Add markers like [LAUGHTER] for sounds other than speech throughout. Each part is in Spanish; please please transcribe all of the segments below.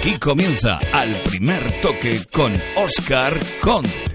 Aquí comienza al primer toque con Oscar Conde.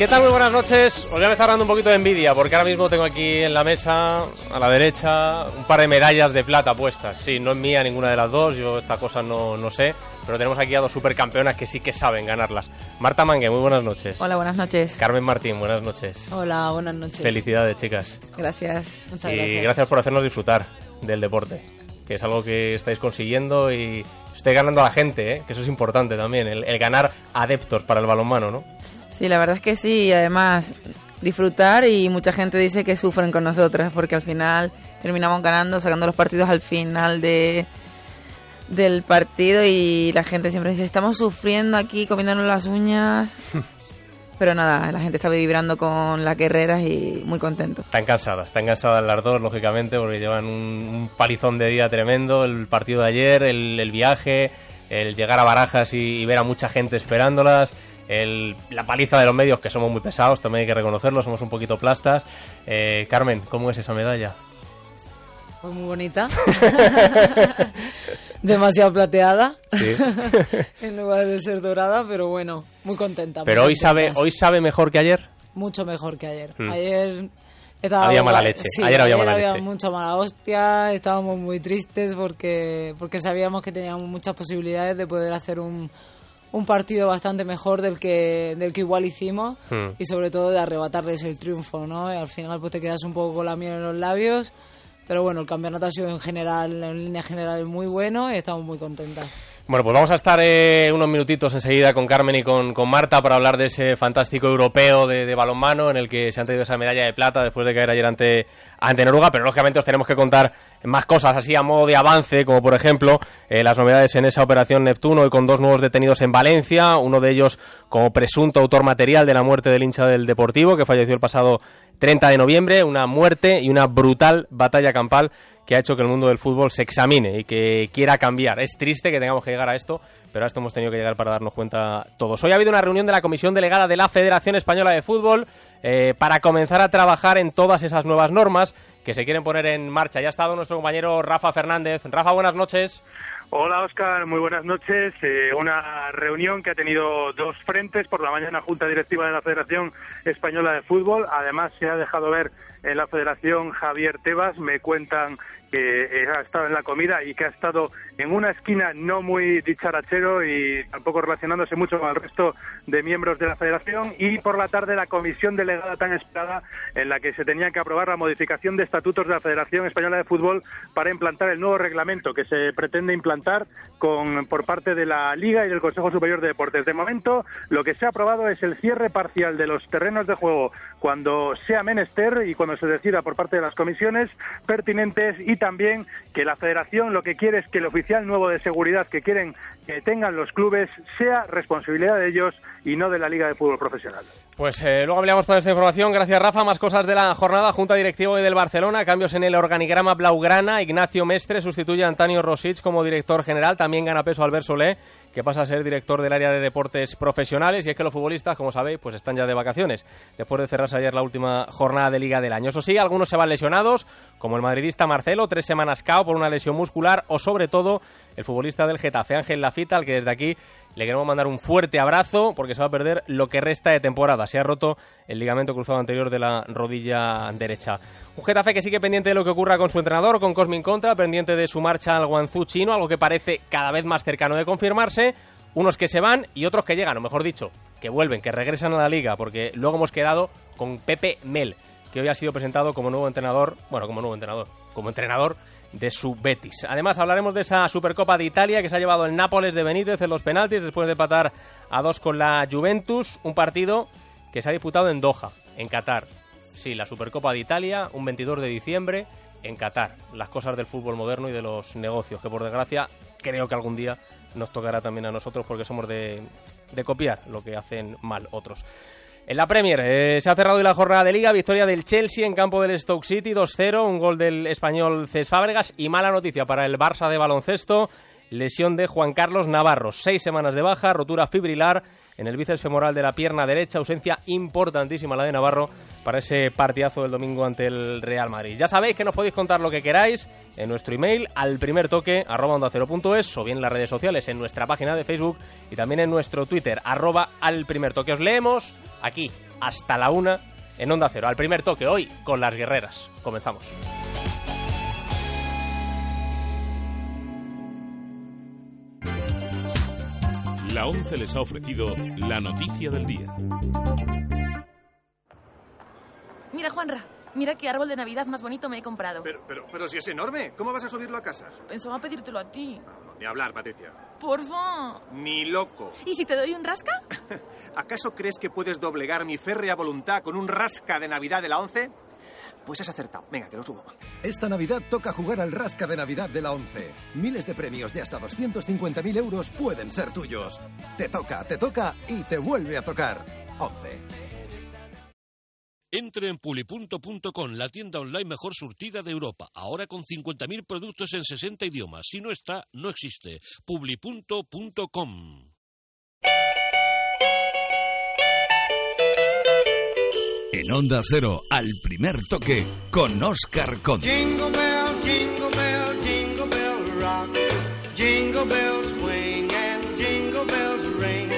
¿Qué tal? Muy buenas noches. Os voy a empezar dando un poquito de envidia porque ahora mismo tengo aquí en la mesa, a la derecha, un par de medallas de plata puestas. Sí, no es mía ninguna de las dos, yo esta cosa no, no sé, pero tenemos aquí a dos supercampeonas que sí que saben ganarlas. Marta Mangue, muy buenas noches. Hola, buenas noches. Carmen Martín, buenas noches. Hola, buenas noches. Felicidades, chicas. Gracias. Muchas y gracias. gracias por hacernos disfrutar del deporte, que es algo que estáis consiguiendo y estáis ganando a la gente, ¿eh? que eso es importante también, el, el ganar adeptos para el balonmano, ¿no? Sí, la verdad es que sí, y además disfrutar y mucha gente dice que sufren con nosotras porque al final terminamos ganando, sacando los partidos al final de del partido y la gente siempre dice, estamos sufriendo aquí, comiéndonos las uñas. [LAUGHS] Pero nada, la gente está vibrando con las guerreras y muy contento. Están cansadas, están cansadas las dos, lógicamente, porque llevan un, un palizón de día tremendo, el partido de ayer, el, el viaje, el llegar a Barajas y, y ver a mucha gente esperándolas, el- la paliza de los medios, que somos muy pesados, también hay que reconocerlo, somos un poquito plastas. Eh, Carmen, ¿cómo es esa medalla? Fue muy bonita. [LAUGHS] Demasiado plateada. Sí. [LAUGHS] en lugar de ser dorada, pero bueno, muy contenta. Pero muy hoy sabe, hoy sabe mejor que ayer. Mucho mejor que ayer. Hmm. Ayer... estaba- Había mala leche. Sí, Ayer había mala leche. mucha mala hostia, estábamos muy tristes porque, porque sabíamos que teníamos muchas posibilidades de poder hacer un, un partido bastante mejor del que, del que igual hicimos Hmm. y sobre todo de arrebatarles el triunfo, ¿no? Y al final pues te quedas un poco con la miel en los labios, pero bueno, el campeonato ha sido en general, en línea general muy bueno y estamos muy contentas. Bueno, pues vamos a estar eh, unos minutitos enseguida con Carmen y con, Marta para hablar de ese fantástico europeo de, de balonmano en el que se han traído esa medalla de plata después de caer ayer ante, ante Noruega, pero lógicamente os tenemos que contar más cosas así a modo de avance, como por ejemplo eh, las novedades en esa operación Neptuno y con dos nuevos detenidos en Valencia, uno de ellos como presunto autor material de la muerte del hincha del Deportivo que falleció el pasado 30 de noviembre, una muerte y una brutal batalla campal que ha hecho que el mundo del fútbol se examine y que quiera cambiar. Es triste que tengamos que llegar a esto, pero a esto hemos tenido que llegar para darnos cuenta todos. Hoy ha habido una reunión de la Comisión Delegada de la Federación Española de Fútbol eh, para comenzar a trabajar en todas esas nuevas normas que se quieren poner en marcha. Ya ha estado nuestro compañero Rafa Fernández. Rafa, buenas noches. Hola Oscar, muy buenas noches. Eh, una reunión que ha tenido dos frentes. Por la mañana, Junta Directiva de la Federación Española de Fútbol. Además, se ha dejado ver en la Federación Javier Tebas. Me cuentan que eh, ha estado en la comida y que ha estado en una esquina no muy dicharachero y tampoco relacionándose mucho con el resto de miembros de la Federación. Y por la tarde, la comisión delegada tan esperada en la que se tenía que aprobar la modificación de estatutos de la Federación Española de Fútbol para implantar el nuevo reglamento que se pretende implantar con, por parte de la Liga y del Consejo Superior de Deportes. De momento, lo que se ha aprobado es el cierre parcial de los terrenos de juego cuando sea menester y cuando se decida por parte de las comisiones pertinentes y también que la Federación lo que quiere es que el oficial nuevo de seguridad que quieren que tengan los clubes sea responsabilidad de ellos y no de la Liga de Fútbol Profesional. Pues eh, luego ampliamos toda esta información. Gracias, Rafa. Más cosas de la jornada. Junta Directiva del Barcelona. Cambios en el organigrama Blaugrana. Ignacio Mestre sustituye a Antonio Rosich como director general. También gana peso Albert Solé, que pasa a ser director del área de deportes profesionales. Y es que los futbolistas, como sabéis, pues están ya de vacaciones. Después de cerrarse ayer la última jornada de Liga del año. Eso sí, algunos se van lesionados, como el madridista Marcelo, tres semanas cao por una lesión muscular. O sobre todo, el futbolista del Getafe, Ángel Lafita, al que desde aquí le queremos mandar un fuerte abrazo porque se va a perder lo que resta de temporada. Se ha roto el ligamento cruzado anterior de la rodilla derecha. Un Getafe que sigue pendiente de lo que ocurra con su entrenador, con Cosmin Contra, pendiente de su marcha al Guangzhou chino, algo que parece cada vez más cercano de confirmarse. Unos que se van y otros que llegan, o mejor dicho, que vuelven, que regresan a la liga, porque luego hemos quedado con Pepe Mel, que hoy ha sido presentado como nuevo entrenador, bueno, como nuevo entrenador, como entrenador de su Betis. Además, hablaremos de esa Supercopa de Italia que se ha llevado el Nápoles de Benítez en los penaltis después de empatar a dos con la Juventus, un partido que se ha disputado en Doha, en Qatar. Sí, la Supercopa de Italia, un 22 de diciembre en Qatar. Las cosas del fútbol moderno y de los negocios, que por desgracia creo que algún día nos tocará también a nosotros porque somos de, de copiar lo que hacen mal otros. En la Premier eh, se ha cerrado la jornada de liga, victoria del Chelsea en campo del Stoke City 2-0, un gol del español Cés Fábregas y mala noticia para el Barça de baloncesto. lesión de Juan Carlos Navarro. Seis semanas de baja, rotura fibrilar en el bíceps femoral de la pierna derecha, ausencia importantísima la de Navarro para ese partidazo del domingo ante el Real Madrid. Ya sabéis que nos podéis contar lo que queráis en nuestro email al primer toque onda cero es, o bien en las redes sociales en nuestra página de Facebook y también en nuestro Twitter arroba al primer toque. Os leemos aquí hasta la una en Onda Cero. Al primer toque hoy con las guerreras. Comenzamos. La 11 les ha ofrecido la noticia del día. Mira, Juanra, mira qué árbol de Navidad más bonito me he comprado. Pero, pero, pero si es enorme, ¿cómo vas a subirlo a casa? Pensaba pedírtelo a ti. No, ni hablar, Patricia. Porfa. Ni loco. ¿Y si te doy un rasca? [LAUGHS] ¿Acaso crees que puedes doblegar mi férrea voluntad con un rasca de Navidad de la 11? Pues has acertado. Venga, que lo subo. Esta Navidad toca jugar al Rasca de Navidad de la 11. Miles de premios de hasta 250.000 euros pueden ser tuyos. Te toca, te toca y te vuelve a tocar. 11. Entre en pulipunto.com, la tienda online mejor surtida de Europa. Ahora con 50.000 productos en 60 idiomas. Si no está, no existe. publipunto.com. En Onda Cero, al primer toque, con Oscar Conde. Jingle bell, jingle bell, jingle bell rock. Jingle bells swing and jingle bells ring.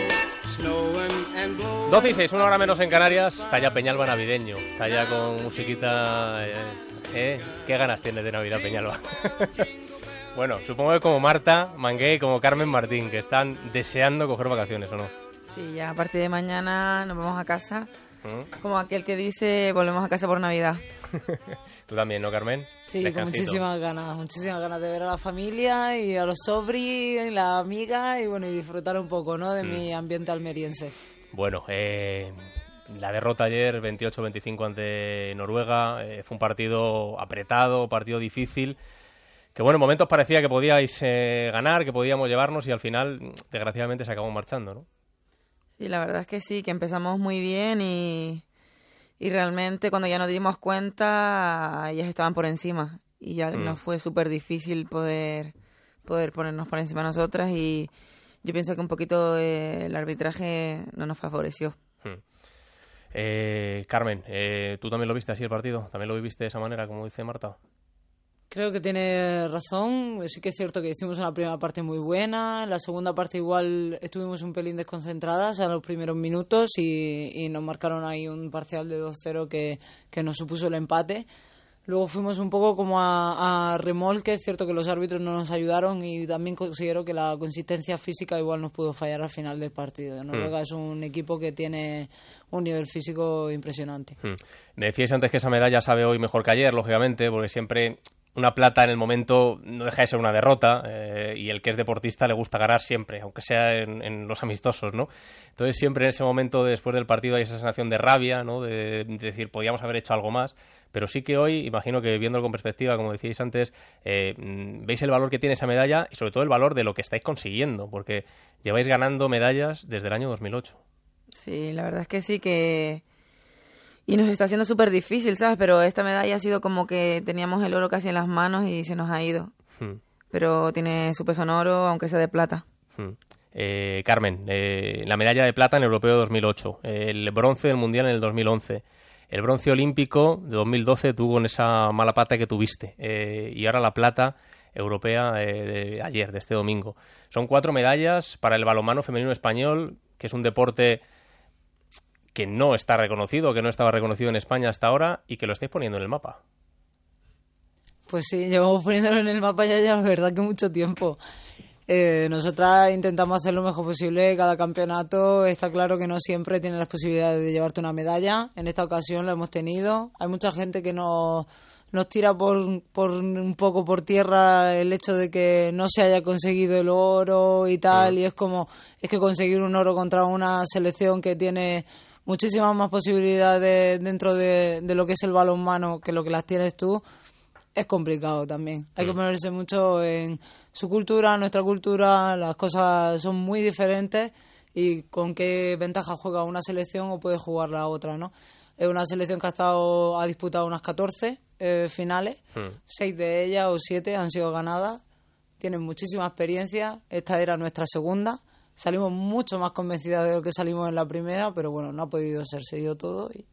Snowing and blowing. 12 y 6, una hora menos en Canarias. Está ya Peñalba navideño. Está ya con musiquita. Eh, ¿eh? ¿Qué ganas tiene de Navidad Peñalba? [LAUGHS] bueno, supongo que como Marta Mangué y como Carmen Martín, que están deseando coger vacaciones, ¿o no? Sí, ya a partir de mañana nos vamos a casa. ¿Mm? Como aquel que dice, volvemos a casa por Navidad. [LAUGHS] Tú también, ¿no, Carmen? Sí, con muchísimas ganas, muchísimas ganas de ver a la familia y a los sobri, la amiga y bueno, y disfrutar un poco, ¿no? De Mm. mi ambiente almeriense. Bueno, eh, la derrota ayer, 28-25 ante Noruega, eh, fue un partido apretado, partido difícil, que bueno, en momentos parecía que podíais eh, ganar, que podíamos llevarnos y al final, desgraciadamente, se acabó marchando, ¿no? Sí, la verdad es que sí, que empezamos muy bien y, y realmente cuando ya nos dimos cuenta, ellas estaban por encima y ya Mm. nos fue súper difícil poder, poder ponernos por encima de nosotras y yo pienso que un poquito eh, el arbitraje no nos favoreció. Hmm. Eh, Carmen, eh, ¿tú también lo viste así el partido? ¿También lo viviste de esa manera, como dice Marta? Creo que tiene razón. Sí que es cierto que hicimos una primera parte muy buena. En la segunda parte igual estuvimos un pelín desconcentradas a los primeros minutos y, y nos marcaron ahí un parcial de 2-0 que, que nos supuso el empate. Luego fuimos un poco como a, a remolque. Es cierto que los árbitros no nos ayudaron y también considero que la consistencia física igual nos pudo fallar al final del partido. Noruega es un equipo que tiene un nivel físico impresionante. Hmm. Me decíais antes que esa medalla sabe hoy mejor que ayer, lógicamente, porque siempre una plata en el momento no deja de ser una derrota eh, y el que es deportista le gusta ganar siempre, aunque sea en, los amistosos, ¿no? Entonces siempre en ese momento después del partido hay esa sensación de rabia, ¿no? De, de decir, podíamos haber hecho algo más, pero sí que hoy, imagino que viéndolo con perspectiva, como decíais antes, eh, mm, veis el valor que tiene esa medalla y sobre todo el valor de lo que estáis consiguiendo, porque lleváis ganando medallas desde el año 2008. Sí, la verdad es que sí que... Y nos está haciendo súper difícil, ¿sabes? Pero esta medalla ha sido como que teníamos el oro casi en las manos y se nos ha ido. Hmm. Pero tiene su peso en oro, aunque sea de plata. Hmm. Eh, Carmen, eh, la medalla de plata en el Europeo 2008, el bronce del Mundial en el 2011, el bronce olímpico de 2012 tuvo en esa mala pata que tuviste eh, y ahora la plata europea eh, de ayer, de este domingo. Son cuatro medallas para el balonmano femenino español, que es un deporte que no está reconocido, que no estaba reconocido en España hasta ahora y que lo estáis poniendo en el mapa. Pues sí, llevamos poniéndolo en el mapa ya, ya la verdad que mucho tiempo. Eh, nosotras intentamos hacer lo mejor posible cada campeonato. Está claro que no siempre tienes las posibilidades de llevarte una medalla. En esta ocasión lo hemos tenido. Hay mucha gente que nos, nos tira por, por un poco por tierra el hecho de que no se haya conseguido el oro y tal. Y es como, es que conseguir un oro contra una selección que tiene muchísimas más posibilidades dentro de, de lo que es el balonmano que lo que las tienes tú es complicado también. Hay que ponerse mucho en su cultura, nuestra cultura, las cosas son muy diferentes y con qué ventaja juega una selección o puede jugar la otra, ¿no? Es una selección que ha estado ha disputado unas 14 eh, finales, Hmm. seis de ellas o siete han sido ganadas tienen muchísima experiencia. Esta era nuestra segunda. Salimos mucho más convencidas de lo que salimos en la primera, pero bueno, no ha podido ser, se dio todo y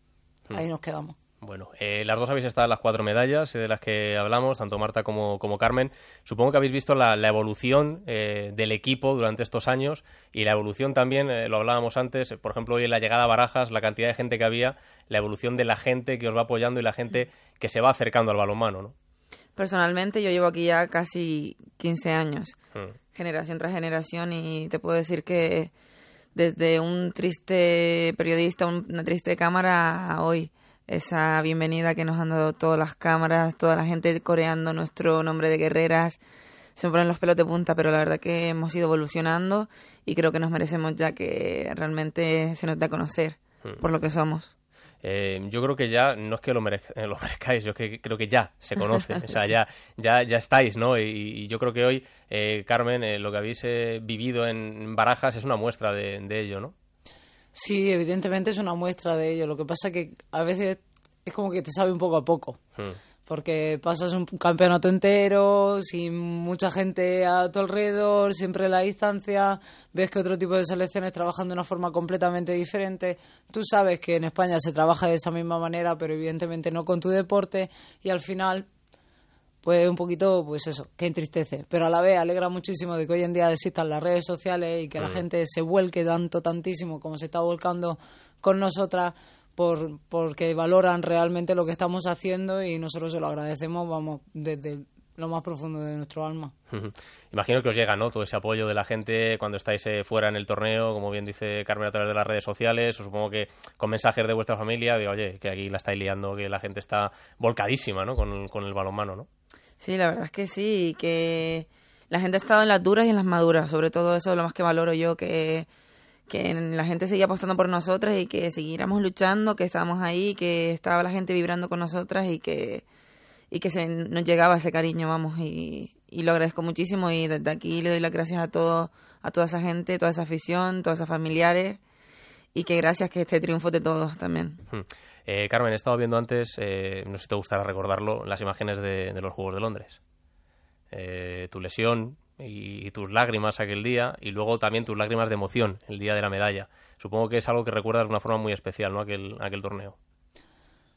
Hmm. ahí nos quedamos. Bueno, eh, las dos habéis estado en las cuatro medallas eh, de las que hablamos, tanto Marta como, como Carmen. Supongo que habéis visto la, la evolución eh, del equipo durante estos años y la evolución también, eh, lo hablábamos antes, eh, por ejemplo, hoy en la llegada a Barajas, la cantidad de gente que había, la evolución de la gente que os va apoyando y la gente que se va acercando al balonmano, ¿no? Personalmente yo llevo aquí ya casi 15 años, Mm. generación tras generación, y te puedo decir que desde un triste periodista, un- una triste cámara a hoy, esa bienvenida que nos han dado todas las cámaras, toda la gente coreando nuestro nombre de guerreras, se me ponen los pelos de punta, pero la verdad que hemos ido evolucionando y creo que nos merecemos ya que realmente se nos dé a conocer Mm. por lo que somos. Eh, yo creo que ya, no es que lo, merez- eh, [LAUGHS] lo merezcáis, yo que creo que ya se conoce, o sea, ya, ya, ya estáis, ¿no? Y, y yo creo que hoy, eh, Carmen, eh, lo que habéis eh, vivido en Barajas es una muestra de, de ello, ¿no? Sí, evidentemente es una muestra de ello. Lo que pasa que a veces es como que te sabe un poco a poco. Mm. Porque pasas un campeonato entero, sin mucha gente a tu alrededor, siempre la distancia, ves que otro tipo de selecciones trabajan de una forma completamente diferente. Tú sabes que en España se trabaja de esa misma manera, pero evidentemente no con tu deporte, y al final, pues un poquito, pues eso, que entristece. Pero a la vez alegra muchísimo de que hoy en día existan las redes sociales y que la Mm. gente se vuelque tanto, tantísimo como se está volcando con nosotras por, porque valoran realmente lo que estamos haciendo y nosotros se lo agradecemos, vamos, desde lo más profundo de nuestro alma. Imagino que os llega, ¿no? Todo ese apoyo de la gente cuando estáis eh, fuera en el torneo, como bien dice Carmen a través de las redes sociales, o supongo que con mensajes de vuestra familia, de oye, que aquí la estáis liando, que la gente está volcadísima, ¿no? Con, con el balonmano, ¿no? Sí, la verdad es que sí, que la gente ha estado en las duras y en las maduras, sobre todo eso es lo más que valoro yo, que, que la gente seguía apostando por nosotras y que siguiéramos luchando, que estábamos ahí, que estaba la gente vibrando con nosotras y que, y que se nos llegaba ese cariño, vamos, y, y lo agradezco muchísimo y desde aquí le doy las gracias a todo, a toda esa gente, toda esa afición, todos esos familiares y que gracias que este triunfo de todos también. Hmm. Eh, Carmen, he estado viendo antes, eh, no sé si te gustará recordarlo, las imágenes de, de los Juegos de Londres. Eh, tu lesión y, tus lágrimas aquel día y luego también tus lágrimas de emoción el día de la medalla. Supongo que es algo que recuerdas de una forma muy especial, ¿no? Aquel, aquel torneo.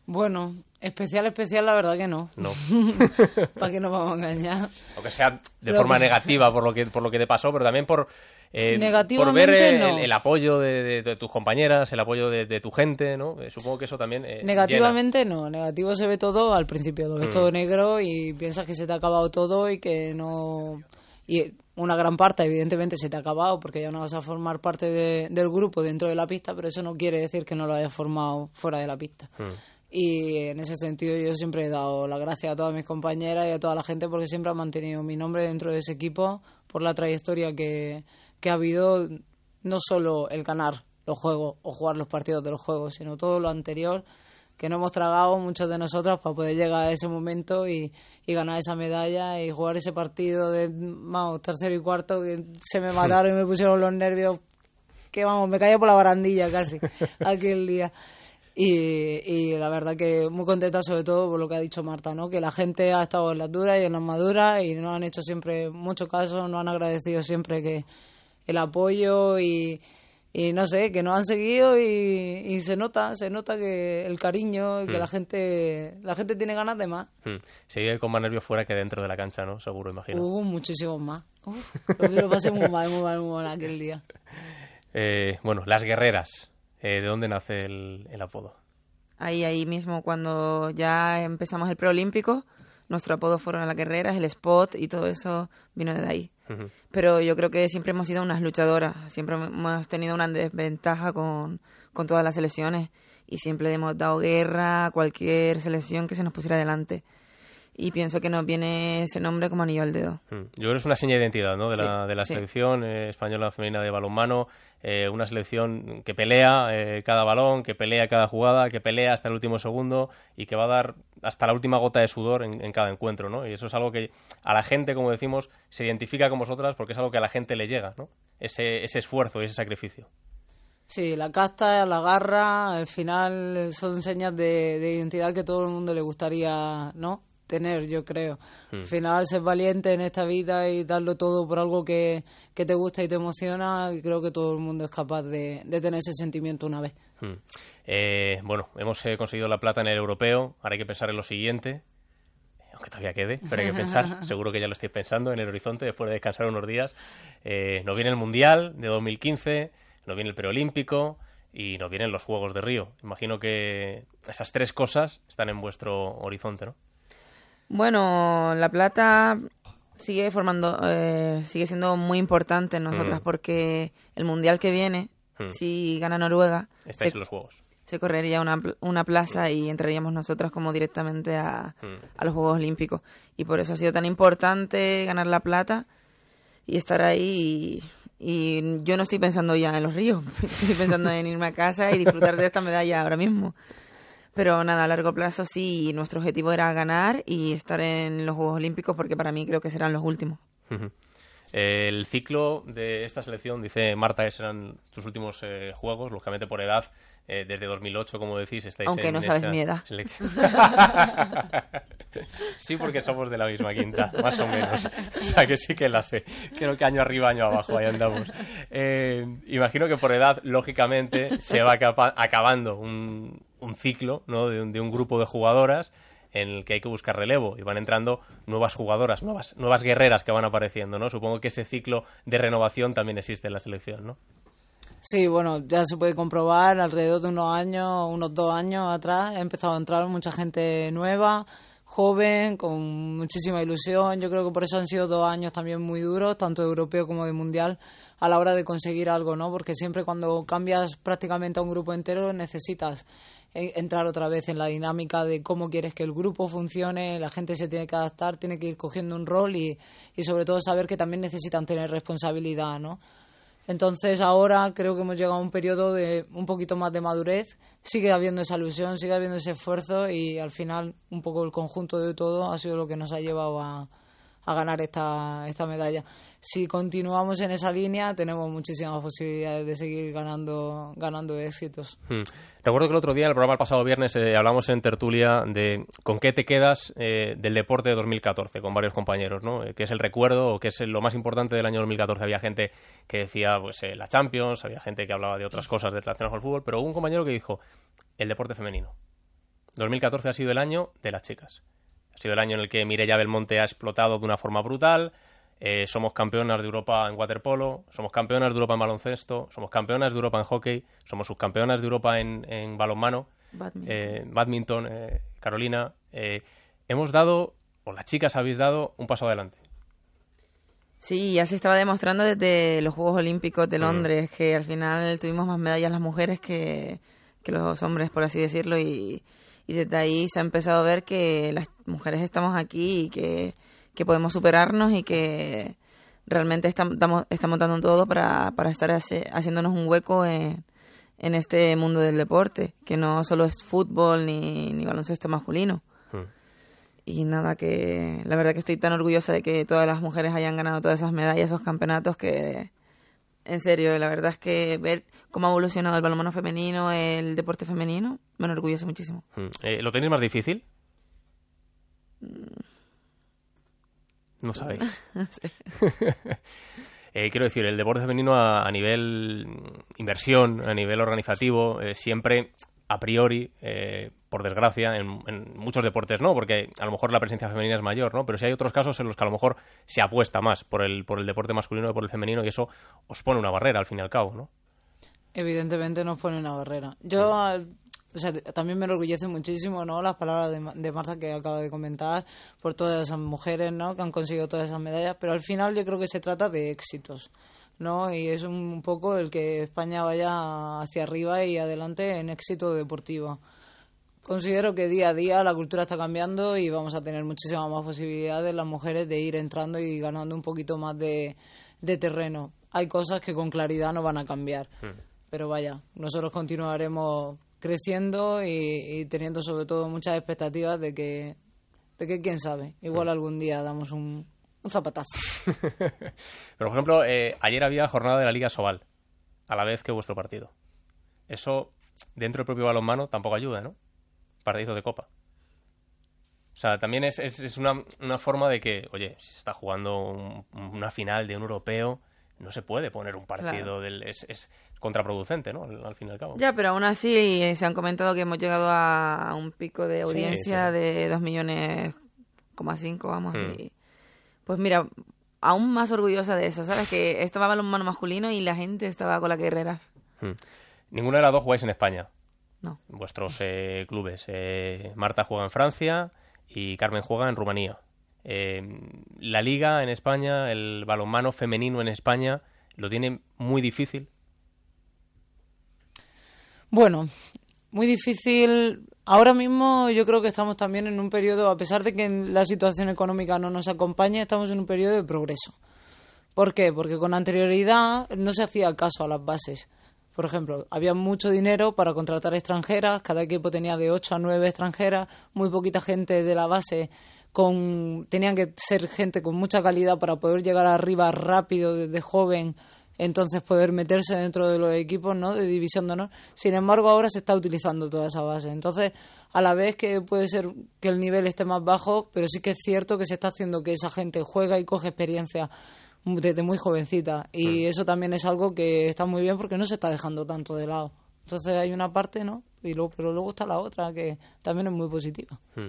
Bueno, especial, especial, la verdad que no. No. [LAUGHS] ¿Para qué nos vamos a engañar? Aunque sea de Lo forma que- negativa por lo que por lo que te pasó, pero también por, eh, por ver el, no. el apoyo de, de- de tus compañeras, el apoyo de, de tu gente, ¿no? Eh, supongo que eso también eh, Negativamente no, negativo se ve todo al principio, lo ves Mm. todo negro y piensas que se te ha acabado todo y que no... Y una gran parte evidentemente se te ha acabado porque ya no vas a formar parte de- del grupo dentro de la pista, pero eso no quiere decir que no lo hayas formado fuera de la pista. Mm. Y en ese sentido yo siempre he dado las gracias a todas mis compañeras y a toda la gente porque siempre han mantenido mi nombre dentro de ese equipo por la trayectoria que, que ha habido, no solo el ganar los juegos o jugar los partidos de los juegos, sino todo lo anterior que no hemos tragado muchos de nosotros para poder llegar a ese momento y, y ganar esa medalla y jugar ese partido de vamos, tercero y cuarto que se me mataron y me pusieron los nervios que vamos, me caía por la barandilla casi [LAUGHS] aquel día. Y, y la verdad que muy contenta sobre todo por lo que ha dicho Marta, ¿no? Que la gente ha estado en las duras y en las maduras y nos han hecho siempre mucho caso, nos han agradecido siempre que el apoyo y, y no sé, que nos han seguido y, y se nota, se nota que el cariño y que la gente la gente tiene ganas de más. Mm. Se vive con más nervios fuera que dentro de la cancha, ¿no? Seguro, imagino. Hubo muchísimos más. Uf, lo, lo pasé muy mal, muy mal, muy mal aquel día. [LAUGHS] Eh, bueno, las guerreras. Eh, ¿De dónde nace el, el apodo? Ahí, ahí mismo, cuando ya empezamos el preolímpico, nuestro apodo fueron a las guerreras, el spot y todo eso vino de ahí. Pero yo creo que siempre hemos sido unas luchadoras, siempre hemos tenido una desventaja con, con todas las selecciones y siempre hemos dado guerra a cualquier selección que se nos pusiera delante. Y pienso que nos viene ese nombre como anillo al dedo. Mm. Yo creo que es una seña de identidad, ¿no? De la, de la sí. selección eh, española femenina de balonmano. eh, una selección que pelea eh, cada balón, que pelea cada jugada, que pelea hasta el último segundo y que va a dar hasta la última gota de sudor en, en cada encuentro, ¿no? Y eso es algo que a la gente, como decimos, se identifica con vosotras porque es algo que a la gente le llega, ¿no? Ese, ese esfuerzo y ese sacrificio. Sí, la casta, la garra, al final son señas de, de identidad que todo el mundo le gustaría, ¿no? Tener, yo creo. Hmm. Al final, ser valiente en esta vida y darlo todo por algo que, que te gusta y te emociona, y creo que todo el mundo es capaz de, de tener ese sentimiento una vez. Mm. Eh, bueno, hemos eh, conseguido la plata en el europeo. Ahora hay que pensar en lo siguiente. Aunque todavía quede, pero hay que pensar. [LAUGHS] Seguro que ya lo estáis pensando en el horizonte después de descansar unos días. Eh, nos viene el Mundial de 2015, nos viene el Preolímpico y nos vienen los Juegos de Río. Imagino que esas tres cosas están en vuestro horizonte, ¿no? Bueno, La Plata sigue formando, eh, sigue siendo muy importante en nosotras Mm. porque el mundial que viene, Mm. si gana Noruega, Estáis se, en los Juegos. se correría una, una plaza y entraríamos nosotras como directamente a, Mm. a los Juegos Olímpicos. Y por eso ha sido tan importante ganar la plata y estar ahí. Y, y yo no estoy pensando ya en los ríos, [LAUGHS] estoy pensando en irme a casa y disfrutar de esta medalla ahora mismo. Pero nada, a largo plazo sí, nuestro objetivo era ganar y estar en los Juegos Olímpicos porque para mí creo que serán los últimos. El ciclo de esta selección, dice Marta, que serán tus últimos eh, juegos, lógicamente por edad, eh, desde 2008, como decís, estáis Aunque en no sabes mi edad. selección. [LAUGHS] sí, porque somos de la misma quinta, más o menos. O sea, que sí que la sé. Creo que año arriba, año abajo, ahí andamos. Eh, imagino que por edad, lógicamente, se va acaba- acabando un, un ciclo ¿no? de, un, de un grupo de jugadoras en el que hay que buscar relevo y van entrando nuevas jugadoras, nuevas, nuevas guerreras que van apareciendo, ¿no? Supongo que ese ciclo de renovación también existe en la selección, ¿no? Sí, bueno, ya se puede comprobar, alrededor de unos años, unos dos años atrás, ha empezado a entrar mucha gente nueva, joven, con muchísima ilusión. Yo creo que por eso han sido dos años también muy duros, tanto de europeo como de mundial, a la hora de conseguir algo, ¿no? Porque siempre cuando cambias prácticamente a un grupo entero necesitas eh, entrar otra vez en la dinámica de cómo quieres que el grupo funcione, la gente se tiene que adaptar, tiene que ir cogiendo un rol y, y sobre todo saber que también necesitan tener responsabilidad, ¿no? Entonces ahora creo que hemos llegado a un periodo de un poquito más de madurez. Sigue habiendo esa ilusión, sigue habiendo ese esfuerzo y al final un poco el conjunto de todo ha sido lo que nos ha llevado a, a ganar esta, esta medalla. Si continuamos en esa línea tenemos muchísimas posibilidades de seguir ganando, ganando éxitos. Hmm. Recuerdo que el otro día, en el programa el pasado viernes, eh, hablamos en tertulia de con qué te quedas eh, del deporte de 2014 con varios compañeros, ¿no? Eh, ¿Qué es el recuerdo o qué es lo más importante del año 2014? Había gente que decía pues eh, la Champions, había gente que hablaba de otras cosas relacionadas con el fútbol, pero hubo un compañero que dijo el deporte femenino. 2014 ha sido el año de las chicas. Ha sido el año en el que Mireia Belmonte ha explotado de una forma brutal. Eh, somos campeonas de Europa en waterpolo, somos campeonas de Europa en baloncesto, somos campeonas de Europa en hockey, somos subcampeonas de Europa en, en balonmano, Badminton. eh, badminton, eh, Carolina. eh, hemos dado, o las chicas habéis dado, un paso adelante. Sí, ya se estaba demostrando desde los Juegos Olímpicos de Mm. Londres que al final tuvimos más medallas las mujeres que, que los hombres, por así decirlo, y, y desde ahí se ha empezado a ver que las mujeres estamos aquí y que, que podemos superarnos y que realmente estam- estamos, estamos dando todo para, para estar hace- haciéndonos un hueco en, en este mundo del deporte, que no solo es fútbol ni, ni baloncesto masculino. Hmm. Y nada, que la verdad que estoy tan orgullosa de que todas las mujeres hayan ganado todas esas medallas, esos campeonatos, que en serio, la verdad es que ver cómo ha evolucionado el balonmano femenino, el deporte femenino, me enorgullece muchísimo. Hmm. Eh, ¿Lo tenéis más difícil? No sabéis. [LAUGHS] No sé. [LAUGHS] Eh, quiero decir, el deporte femenino a, a nivel mm, inversión, a nivel organizativo, eh, siempre a priori, eh, por desgracia, en, en muchos deportes no, porque a lo mejor la presencia femenina es mayor, ¿no? Pero si hay otros casos en los que a lo mejor se apuesta más por el, por el deporte masculino que por el femenino y eso os pone una barrera al fin y al cabo, ¿no? Evidentemente nos pone una barrera. Yo, o sea, también me enorgullece muchísimo, ¿no? Las palabras de, de Marta que acaba de comentar, por todas esas mujeres, ¿no? Que han conseguido todas esas medallas, pero al final yo creo que se trata de éxitos, ¿no? Y es un poco el que España vaya hacia arriba y adelante en éxito deportivo. Considero que día a día la cultura está cambiando y vamos a tener muchísimas más posibilidades las mujeres de ir entrando y ganando un poquito más de, de terreno. Hay cosas que con claridad no van a cambiar. Pero vaya, nosotros continuaremos creciendo y, y teniendo sobre todo muchas expectativas de que, de que quién sabe, igual algún día damos un, un zapatazo. [LAUGHS] Pero, por ejemplo, eh, ayer había jornada de la Liga Sobal, a la vez que vuestro partido. Eso, dentro del propio balonmano, tampoco ayuda, ¿no? Partido de copa. sea, también es, es, es una, una forma de que, oye, si se está jugando un- una final de un europeo, no se puede poner un partido Claro. del... Es, es contraproducente, ¿no? Al, al fin y al cabo. Ya, pero aún así eh, se han comentado que hemos llegado a un pico de audiencia sí. de 2 millones, coma cinco, vamos. Hmm. y- pues mira, aún más orgullosa de eso, ¿sabes? Que estaba balonmano masculino y la gente estaba con la guerrera. Hmm. Ninguna de las dos jugáis en España. No. Vuestros eh, clubes. Eh, Marta juega en Francia y Carmen juega en Rumanía. Eh, la liga en España, el balonmano femenino en España, lo tiene muy difícil. Bueno, muy difícil. Ahora mismo yo creo que estamos también en un periodo, a pesar de que la situación económica no nos acompaña, estamos en un periodo de progreso. ¿Por qué? Porque con anterioridad no se hacía caso a las bases. Por ejemplo, había mucho dinero para contratar extranjeras, cada equipo tenía de 8 a 9 extranjeras, muy poquita gente de la base con tenían que ser gente con mucha calidad para poder llegar arriba rápido desde joven, entonces poder meterse dentro de los equipos, ¿no? de división de honor. Sin embargo, ahora se está utilizando toda esa base. Entonces, a la vez que puede ser que el nivel esté más bajo, pero sí que es cierto que se está haciendo que esa gente juega y coge experiencia desde muy jovencita y eso también es algo que está muy bien porque no se está dejando tanto de lado. Entonces hay una parte, ¿no? Y luego, pero luego está la otra que también es muy positiva. Hmm.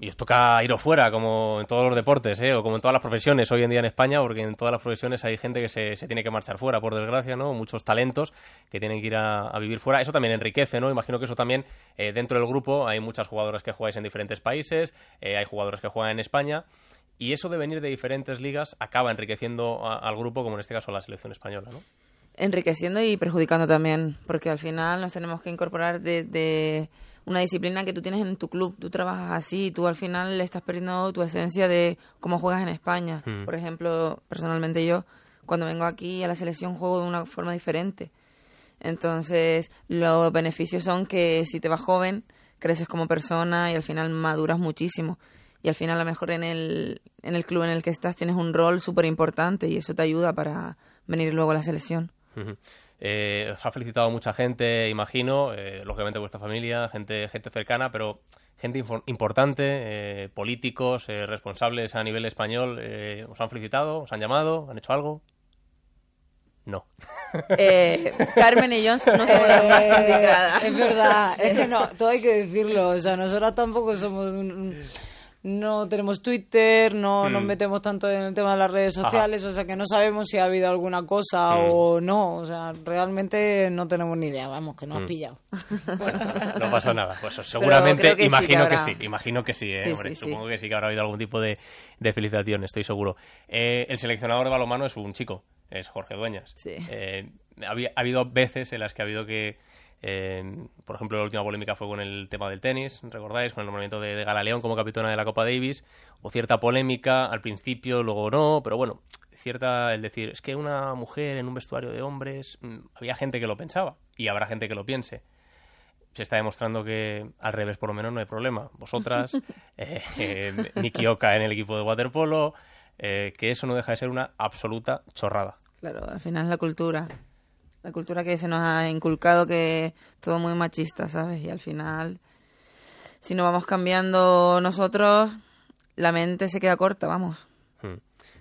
Y os toca iros fuera, como en todos los deportes, ¿eh? o como en todas las profesiones hoy en día en España, porque en todas las profesiones hay gente que se, se tiene que marchar fuera, por desgracia, ¿no? Muchos talentos que tienen que ir a, vivir fuera. Eso también enriquece, ¿no? Imagino que eso también, eh, dentro del grupo, hay muchas jugadoras que jugáis en diferentes países, eh, hay jugadores que juegan en España, y eso de venir de diferentes ligas acaba enriqueciendo al grupo, como en este caso a la selección española, ¿no? enriqueciendo y perjudicando también, porque al final nos tenemos que incorporar de una disciplina que tú tienes en tu club, tú trabajas así, tú al final le estás perdiendo tu esencia de cómo juegas en España. Mm. Por ejemplo, personalmente yo, cuando vengo aquí a la selección juego de una forma diferente. Entonces, los beneficios son que si te vas joven, creces como persona y al final maduras muchísimo. Y al final, a lo mejor en el, en el club en el que estás tienes un rol súper importante y eso te ayuda para venir luego a la selección. Eh, os ha felicitado mucha gente, imagino, eh, lógicamente vuestra familia, gente, gente cercana, pero gente importante, eh, políticos, eh, responsables a nivel español, eh, ¿os han felicitado? ¿Os han llamado? ¿Han hecho algo? No. [LAUGHS] Eh, Carmen y Jones no somos las más indicadas. Es verdad, es que no, [LAUGHS] todo hay que decirlo. O sea, nosotras tampoco somos. un- un- no tenemos Twitter, no Mm. nos metemos tanto en el tema de las redes Ajá. sociales, o sea que no sabemos si ha habido alguna cosa Mm. o no. O sea, realmente no tenemos ni idea, vamos, que no has Mm. pillado. No pasa nada. Pues seguramente, que sí imagino que que, habrá. sí. Imagino que sí, eh, Sí, hombre, sí, sí. Supongo que sí que habrá habido algún tipo de, de felicitación, estoy seguro. Eh, el seleccionador de balonmano es un chico, es Jorge Dueñas. Sí. Eh, había- ha habido veces en las que ha habido que, eh, por ejemplo, la última polémica fue con el tema del tenis, ¿recordáis? Con el nombramiento de, de Galaleón como capitana de la Copa Davis, o cierta polémica al principio, luego no, pero bueno, cierta el decir, es que una mujer en un vestuario de hombres, mm, había gente que lo pensaba y habrá gente que lo piense. Se está demostrando que al revés por lo menos no hay problema. Vosotras, [LAUGHS] eh, eh, Miki Oka en el equipo de waterpolo, eh, que eso no deja de ser una absoluta chorrada. Claro, al final es la cultura. La cultura que se nos ha inculcado que todo muy machista, ¿sabes? Y al final, si no vamos cambiando nosotros, la mente se queda corta, vamos. Hmm.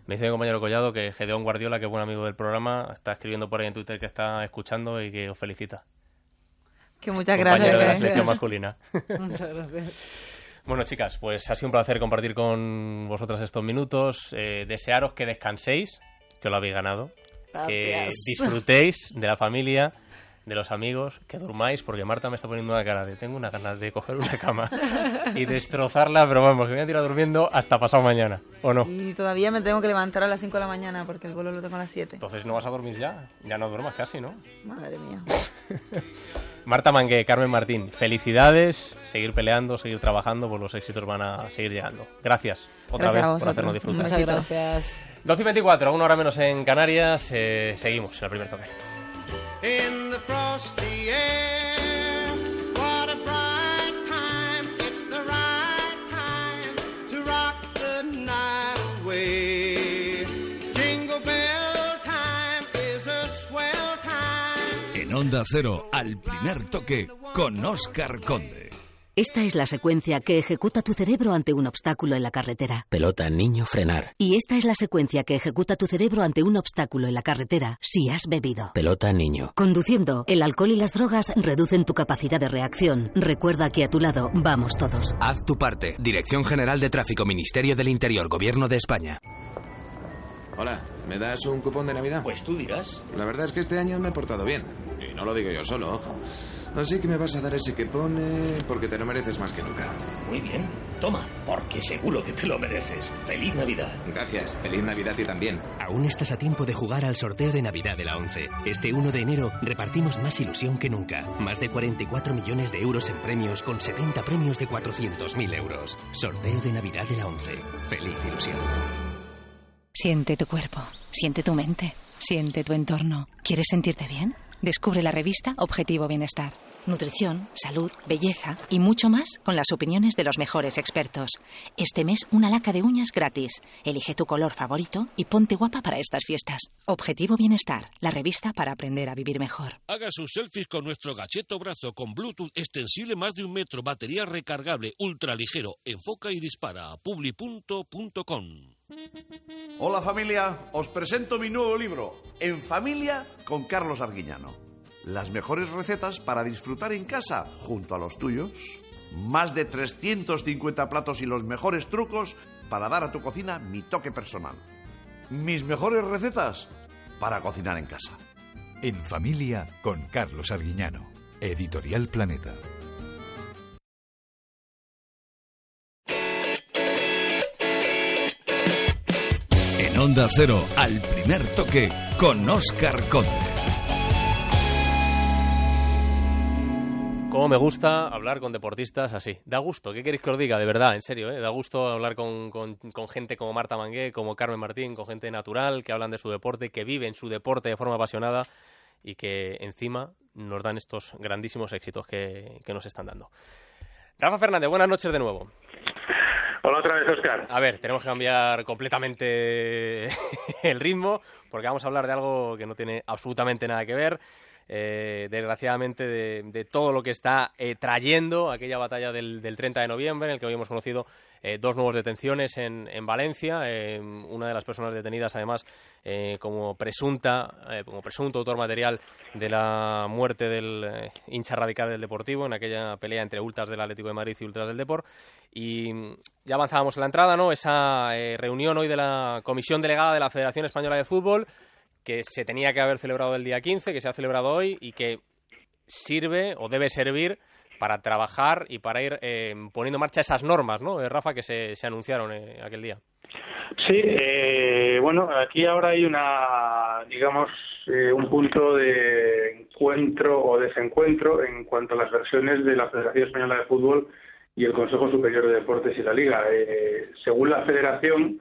Me dice mi compañero Collado que Gedeón Guardiola, que es buen amigo del programa, está escribiendo por ahí en Twitter que está escuchando y que os felicita. Que muchas Compañero de la gracias. selección masculina. [LAUGHS] [LAUGHS] Muchas gracias. Bueno, chicas, pues ha sido un placer compartir con vosotras estos minutos. Eh, desearos que descanséis, que lo habéis ganado. Que disfrutéis de la familia, de los amigos, que durmáis, porque Marta me está poniendo una cara de tengo una ganas de coger una cama [LAUGHS] y destrozarla, pero vamos, que me voy a tirar durmiendo hasta pasado mañana, ¿o no? Y todavía me tengo que levantar a las 5 de la mañana porque el vuelo lo tengo a las 7. Entonces no vas a dormir ya, ya no duermas casi, ¿no? Madre mía. [LAUGHS] Marta Mangué, Carmen Martín, felicidades, seguir peleando, seguir trabajando, pues los éxitos van a seguir llegando. Gracias otra Gracias a vez por hacernos disfrutar. Muchas gracias. 12 y 24, una hora menos en Canarias, eh, seguimos en el primer toque. in the frosty air. What a bright time, it's the right time to rock the night away. Jingle bell time is a swell time. En Onda Cero, al primer toque, con Oscar Conde. Esta es la secuencia que ejecuta tu cerebro ante un obstáculo en la carretera. Pelota, niño, frenar. Y esta es la secuencia que ejecuta tu cerebro ante un obstáculo en la carretera si has bebido. Pelota, niño. Conduciendo, el alcohol y las drogas reducen tu capacidad de reacción. Recuerda que a tu lado vamos todos. Haz tu parte. Dirección General de Tráfico, Ministerio del Interior, Gobierno de España. Hola, ¿me das un cupón de Navidad? Pues tú dirás. La verdad es que este año me he portado bien. Y no lo digo yo solo, ojo. Así que me vas a dar ese que pone porque te lo mereces más que nunca. Muy bien. Toma, porque seguro que te lo mereces. Feliz Navidad. Gracias. Feliz Navidad y también. Aún estás a tiempo de jugar al sorteo de Navidad de la 11. Este 1 de enero repartimos más ilusión que nunca. Más de 44 millones de euros en premios con 70 premios de 400.000 euros. Sorteo de Navidad de la 11. Feliz ilusión. Siente tu cuerpo, siente tu mente, siente tu entorno. ¿Quieres sentirte bien? Descubre la revista Objetivo Bienestar. Nutrición, salud, belleza y mucho más con las opiniones de los mejores expertos. Este mes una laca de uñas gratis. Elige tu color favorito y ponte guapa para estas fiestas. Objetivo Bienestar, la revista para aprender a vivir mejor. Haga sus selfies con nuestro gacheto brazo con Bluetooth extensible más de un metro, batería recargable, ultra ligero, enfoca y dispara. publi.com. Hola familia, os presento mi nuevo libro, En familia con Carlos Arguiñano. Las mejores recetas para disfrutar en casa junto a los tuyos. Más de 350 platos y los mejores trucos para dar a tu cocina mi toque personal. Mis mejores recetas para cocinar en casa. En familia con Carlos Arguiñano. Editorial Planeta. Onda Cero, al primer toque, con Oscar Conde. Cómo me gusta hablar con deportistas así. Da gusto, ¿qué queréis que os diga? De verdad, en serio, ¿eh? Da gusto hablar con, gente como Marta Mangué, como Carmen Martín, con gente natural, que hablan de su deporte, que viven su deporte de forma apasionada y que encima nos dan estos grandísimos éxitos que nos están dando. Rafa Fernández, buenas noches de nuevo. Hola otra vez, Oscar. A ver, tenemos que cambiar completamente [LAUGHS] el ritmo porque vamos a hablar de algo que no tiene absolutamente nada que ver. Eh, desgraciadamente de, de todo lo que está eh, trayendo aquella batalla del, del 30 de noviembre en el que hoy hemos conocido eh, dos nuevas detenciones en, en Valencia. una de las personas detenidas, además, como presunta, como presunto autor material de la muerte del hincha radical del Deportivo en aquella pelea entre ultras del Atlético de Madrid y ultras del Deport. Y ya avanzábamos en la entrada, ¿no? Esa reunión hoy de la Comisión Delegada de la Federación Española de Fútbol que se tenía que haber celebrado el día 15, que se ha celebrado hoy y que sirve o debe servir para trabajar y para ir eh, poniendo en marcha esas normas, ¿no, eh, Rafa, que se, se anunciaron eh, aquel día? Sí, eh, bueno, aquí ahora hay una, digamos, eh, un punto de encuentro o desencuentro en cuanto a las versiones de la Federación Española de Fútbol y el Consejo Superior de Deportes y la Liga. Eh, según la Federación,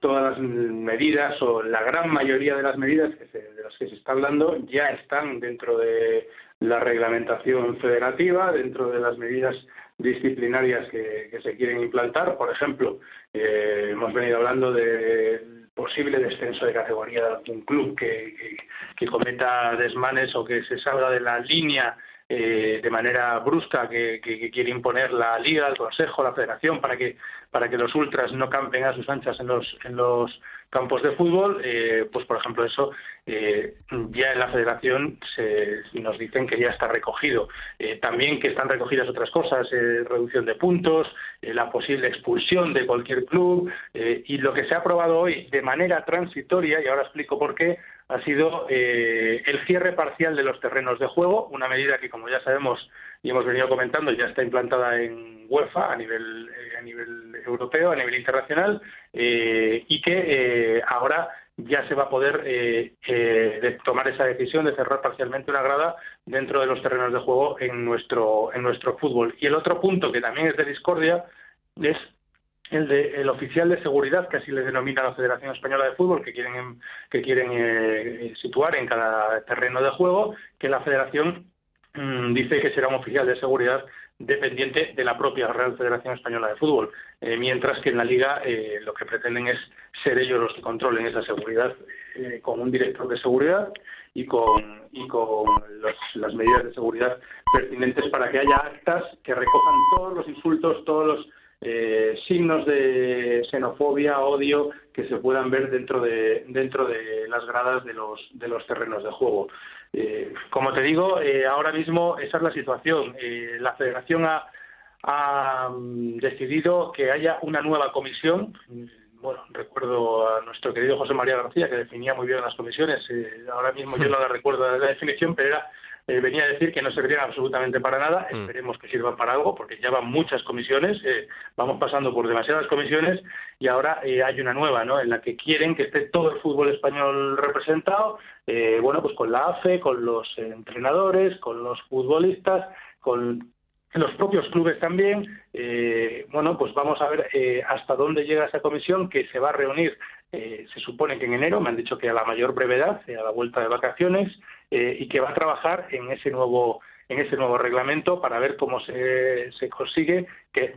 todas las medidas o la gran mayoría de las medidas que se- de las que se está hablando ya están dentro de la reglamentación federativa, dentro de las medidas disciplinarias que, que se quieren implantar. Por ejemplo, eh, hemos venido hablando del posible descenso de categoría de algún club que, que, que cometa desmanes o que se salga de la línea eh, de manera brusca que, que- quiere imponer la liga, el consejo, la federación para que para que los ultras no campen a sus anchas en los en los campos de fútbol, eh, pues por ejemplo eso eh, ya en la federación se, nos dicen que ya está recogido. Eh, también que están recogidas otras cosas, eh, reducción de puntos, eh, la posible expulsión de cualquier club y lo que se ha aprobado hoy de manera transitoria, y ahora explico por qué, ha sido el cierre parcial de los terrenos de juego, una medida que como ya sabemos y hemos venido comentando ya está implantada en UEFA a nivel eh, a nivel europeo, a nivel internacional eh, y que eh, ahora ya se va a poder de- tomar esa decisión de cerrar parcialmente una grada dentro de los terrenos de juego en nuestro en nuestro fútbol. Y el otro punto que también es de discordia es el de el oficial de seguridad que así le denomina la Federación Española de Fútbol que quieren que quieren eh, situar en cada terreno de juego que la Federación dice que será un oficial de seguridad dependiente de la propia Real Federación Española de Fútbol, eh, mientras que en la Liga eh, lo que pretenden es ser ellos los que controlen esa seguridad eh, con un director de seguridad y con, y con los- las medidas de seguridad pertinentes para que haya actas que recojan todos los insultos, todos los eh, signos de xenofobia, odio que se puedan ver dentro de dentro de las gradas de los de los terrenos de juego. Eh, como te digo, eh, ahora mismo esa es la situación. Eh, la Federación ha, ha mm, decidido que haya una nueva comisión. Mm, Bueno, recuerdo a nuestro querido José María García que definía muy bien las comisiones. Eh, ahora mismo yo [LAUGHS] no la recuerdo la definición, pero era eh, venía a decir que no servirían absolutamente para nada. Esperemos que sirvan para algo, porque ya van muchas comisiones, eh, vamos pasando por demasiadas comisiones y ahora eh, hay una nueva, ¿no? En la que quieren que esté todo el fútbol español representado, eh, bueno, pues con la AFE, con los entrenadores, con los futbolistas, con los propios clubes también. Eh, bueno, pues vamos a ver eh, hasta dónde llega esa comisión que se va a reunir. eh, se supone que en enero, me han dicho que a la mayor brevedad, a la vuelta de vacaciones, eh, y que va a trabajar en ese nuevo en ese nuevo reglamento para ver cómo se, se consigue que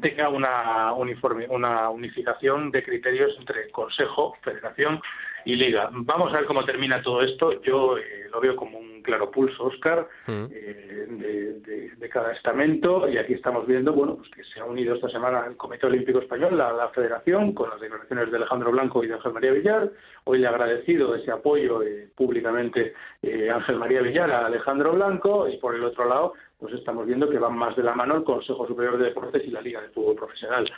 tenga una uniforme, una unificación de criterios entre Consejo, Federación y Liga. Vamos a ver cómo termina todo esto. Yo eh, lo veo como un claro pulso, Oscar, eh, de, de- de cada estamento y aquí estamos viendo bueno pues que se ha unido esta semana el Comité Olímpico Español, la, la Federación, con las declaraciones de Alejandro Blanco y de Ángel María Villar. Hoy le ha agradecido ese apoyo eh, públicamente eh, Ángel María Villar a Alejandro Blanco y por el otro lado pues estamos viendo que van más de la mano el Consejo Superior de Deportes y la Liga de Fútbol Profesional.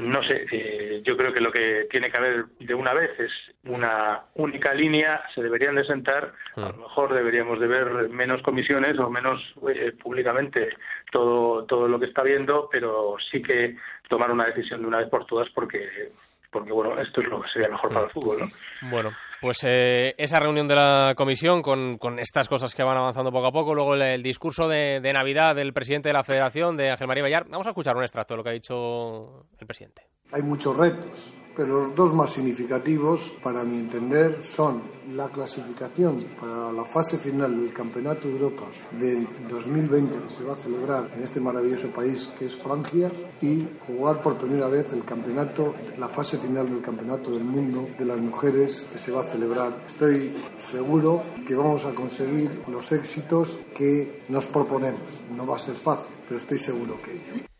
No sé, eh, yo creo que lo que tiene que haber de una vez es una única línea, se deberían de sentar, a lo mejor deberíamos de ver menos comisiones o menos eh, públicamente todo, todo lo que está viendo, pero sí que tomar una decisión de una vez por todas porque porque bueno, esto es lo que sería mejor para el fútbol, ¿no? Bueno, pues eh, esa reunión de la comisión con, con estas cosas que van avanzando poco a poco, luego el, el discurso de, de Navidad del presidente de la Federación, de Ángel María Villar. Vamos a escuchar un extracto de lo que ha dicho el presidente. Hay muchos retos, pero los dos más significativos, para mi entender, son la clasificación para la fase final del Campeonato de Europa del 2020 que se va a celebrar en este maravilloso país que es Francia y jugar por primera vez el campeonato, la fase final del Campeonato del Mundo de las Mujeres que se va a celebrar. Estoy seguro que vamos a conseguir los éxitos que nos proponemos. No va a ser fácil, pero estoy seguro que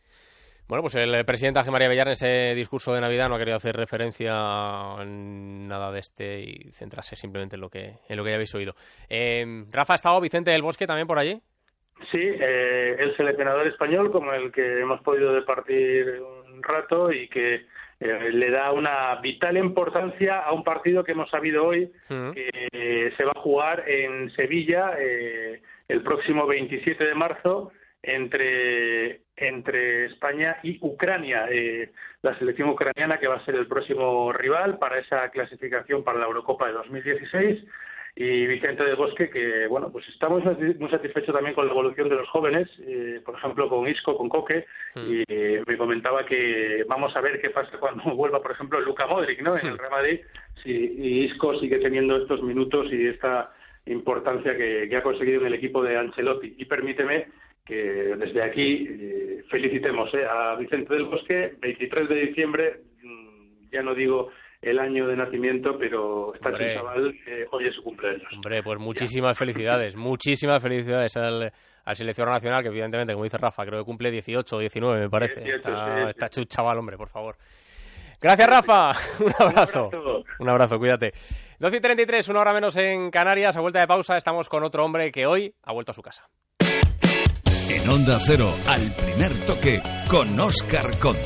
Bueno, pues el presidente Ángel María Villar en ese discurso de Navidad no ha querido hacer referencia a nada de este y centrarse simplemente en lo que, en lo que ya habéis oído. Eh, Rafa, ¿ha estado Vicente del Bosque también por allí? Sí, eh, el seleccionador español con el que hemos podido departir un rato y que eh, le da una vital importancia a un partido que hemos sabido hoy que eh, se va a jugar en Sevilla eh, el próximo 27 de marzo entre entre España y Ucrania, eh, la selección ucraniana que va a ser el próximo rival para esa clasificación para la Eurocopa de 2016 y Vicente del Bosque que bueno pues estamos muy satisfechos también con la evolución de los jóvenes eh, por ejemplo con Isco con Coque. Y eh, me comentaba que vamos a ver qué pasa cuando [LAUGHS] vuelva por ejemplo Luca Modric no en el Real Madrid. Si y Isco sigue teniendo estos minutos y esta importancia que, que ha conseguido en el equipo de Ancelotti. Y permíteme que desde aquí eh, felicitemos eh, a Vicente del Bosque 23 de diciembre mm, ya no digo el año de nacimiento, pero está Hombre. chaval, eh, hoy es su cumpleaños. Hombre, pues muchísimas felicidades, muchísimas felicidades al, al seleccionador nacional, que evidentemente, como dice Rafa, creo que cumple 18 o 19, me parece. 18, está, sí, está un chaval, hombre, por favor. Gracias, Rafa. [LAUGHS] Un abrazo. Un abrazo, cuídate. 12 y 33, una hora menos en Canarias. A vuelta de pausa, estamos con otro hombre que hoy ha vuelto a su casa. En Onda Cero, al primer toque, con Oscar Conde.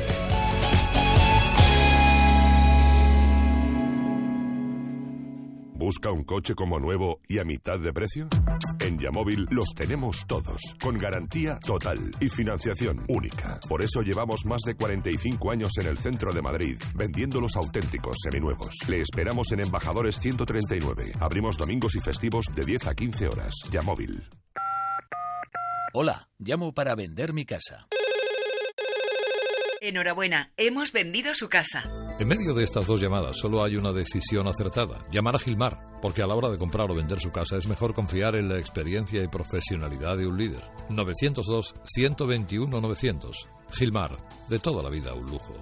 ¿Busca un coche como nuevo y a mitad de precio? En Yamóvil los tenemos todos, con garantía total y financiación única. Por eso llevamos más de 45 años en el centro de Madrid, vendiendo los auténticos seminuevos. Le esperamos en Embajadores 139. Abrimos domingos y festivos de 10 a 15 horas. Yamóvil. Hola, llamo para vender mi casa. Enhorabuena, hemos vendido su casa. En medio de estas dos llamadas solo hay una decisión acertada, llamar a Gilmar, porque a la hora de comprar o vender su casa es mejor confiar en la experiencia y profesionalidad de un líder. 902-121-900. Gilmar, de toda la vida un lujo.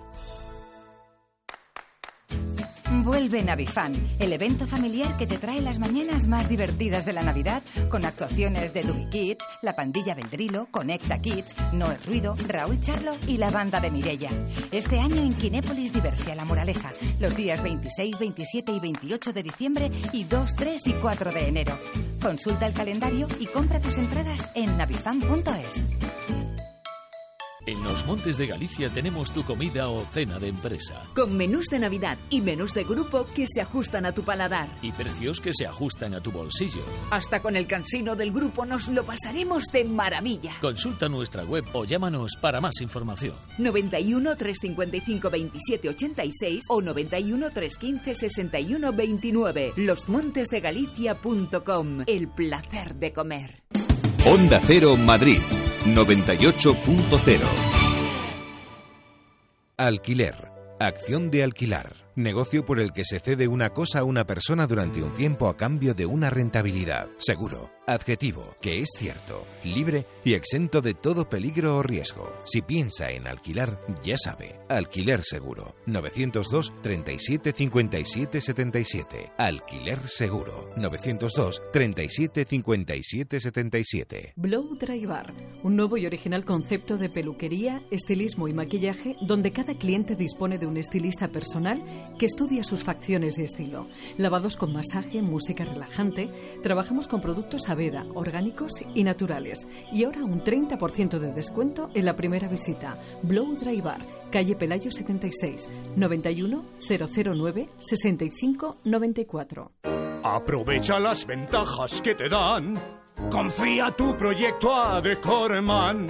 Vuelve Navifan, el evento familiar que te trae las mañanas más divertidas de la Navidad, con actuaciones de Dubi Kids, la pandilla Beldrilo, Conecta Kids, Noel Ruido, Raúl Charlo y la banda de Mirella. Este año en Kinépolis Diversia La Moraleja, los días 26, 27 y 28 de diciembre y 2, 3 y 4 de enero. Consulta el calendario y compra tus entradas en navifan.es. En los Montes de Galicia tenemos tu comida o cena de empresa. Con menús de Navidad y menús de grupo que se ajustan a tu paladar. Y precios que se ajustan a tu bolsillo. Hasta con el cansino del grupo nos lo pasaremos de maravilla. Consulta nuestra web o llámanos para más información. 91 355 27 86 o 91 315 61 29. Losmontesdegalicia.com. El placer de comer. Onda Cero Madrid 98.0 Alquiler. Acción de alquilar. Negocio por el que se cede una cosa a una persona durante un tiempo a cambio de una rentabilidad. Seguro. Adjetivo. Que es cierto. Libre y exento de todo peligro o riesgo. Si piensa en alquilar, ya sabe. Alquiler seguro. 902 37 57 77. Alquiler seguro. 902 37 57 77. Blow Dry Bar, un nuevo y original concepto de peluquería, estilismo y maquillaje donde cada cliente dispone de un estilista personal que estudia sus facciones y estilo. Lavados con masaje, música relajante, trabajamos con productos Aveda, orgánicos y naturales. Y ahora un 30% de descuento en la primera visita. Blow Dry Bar, calle Pelayo 76, 91 009 65 94. Aprovecha las ventajas que te dan. Confía tu proyecto a Decorman.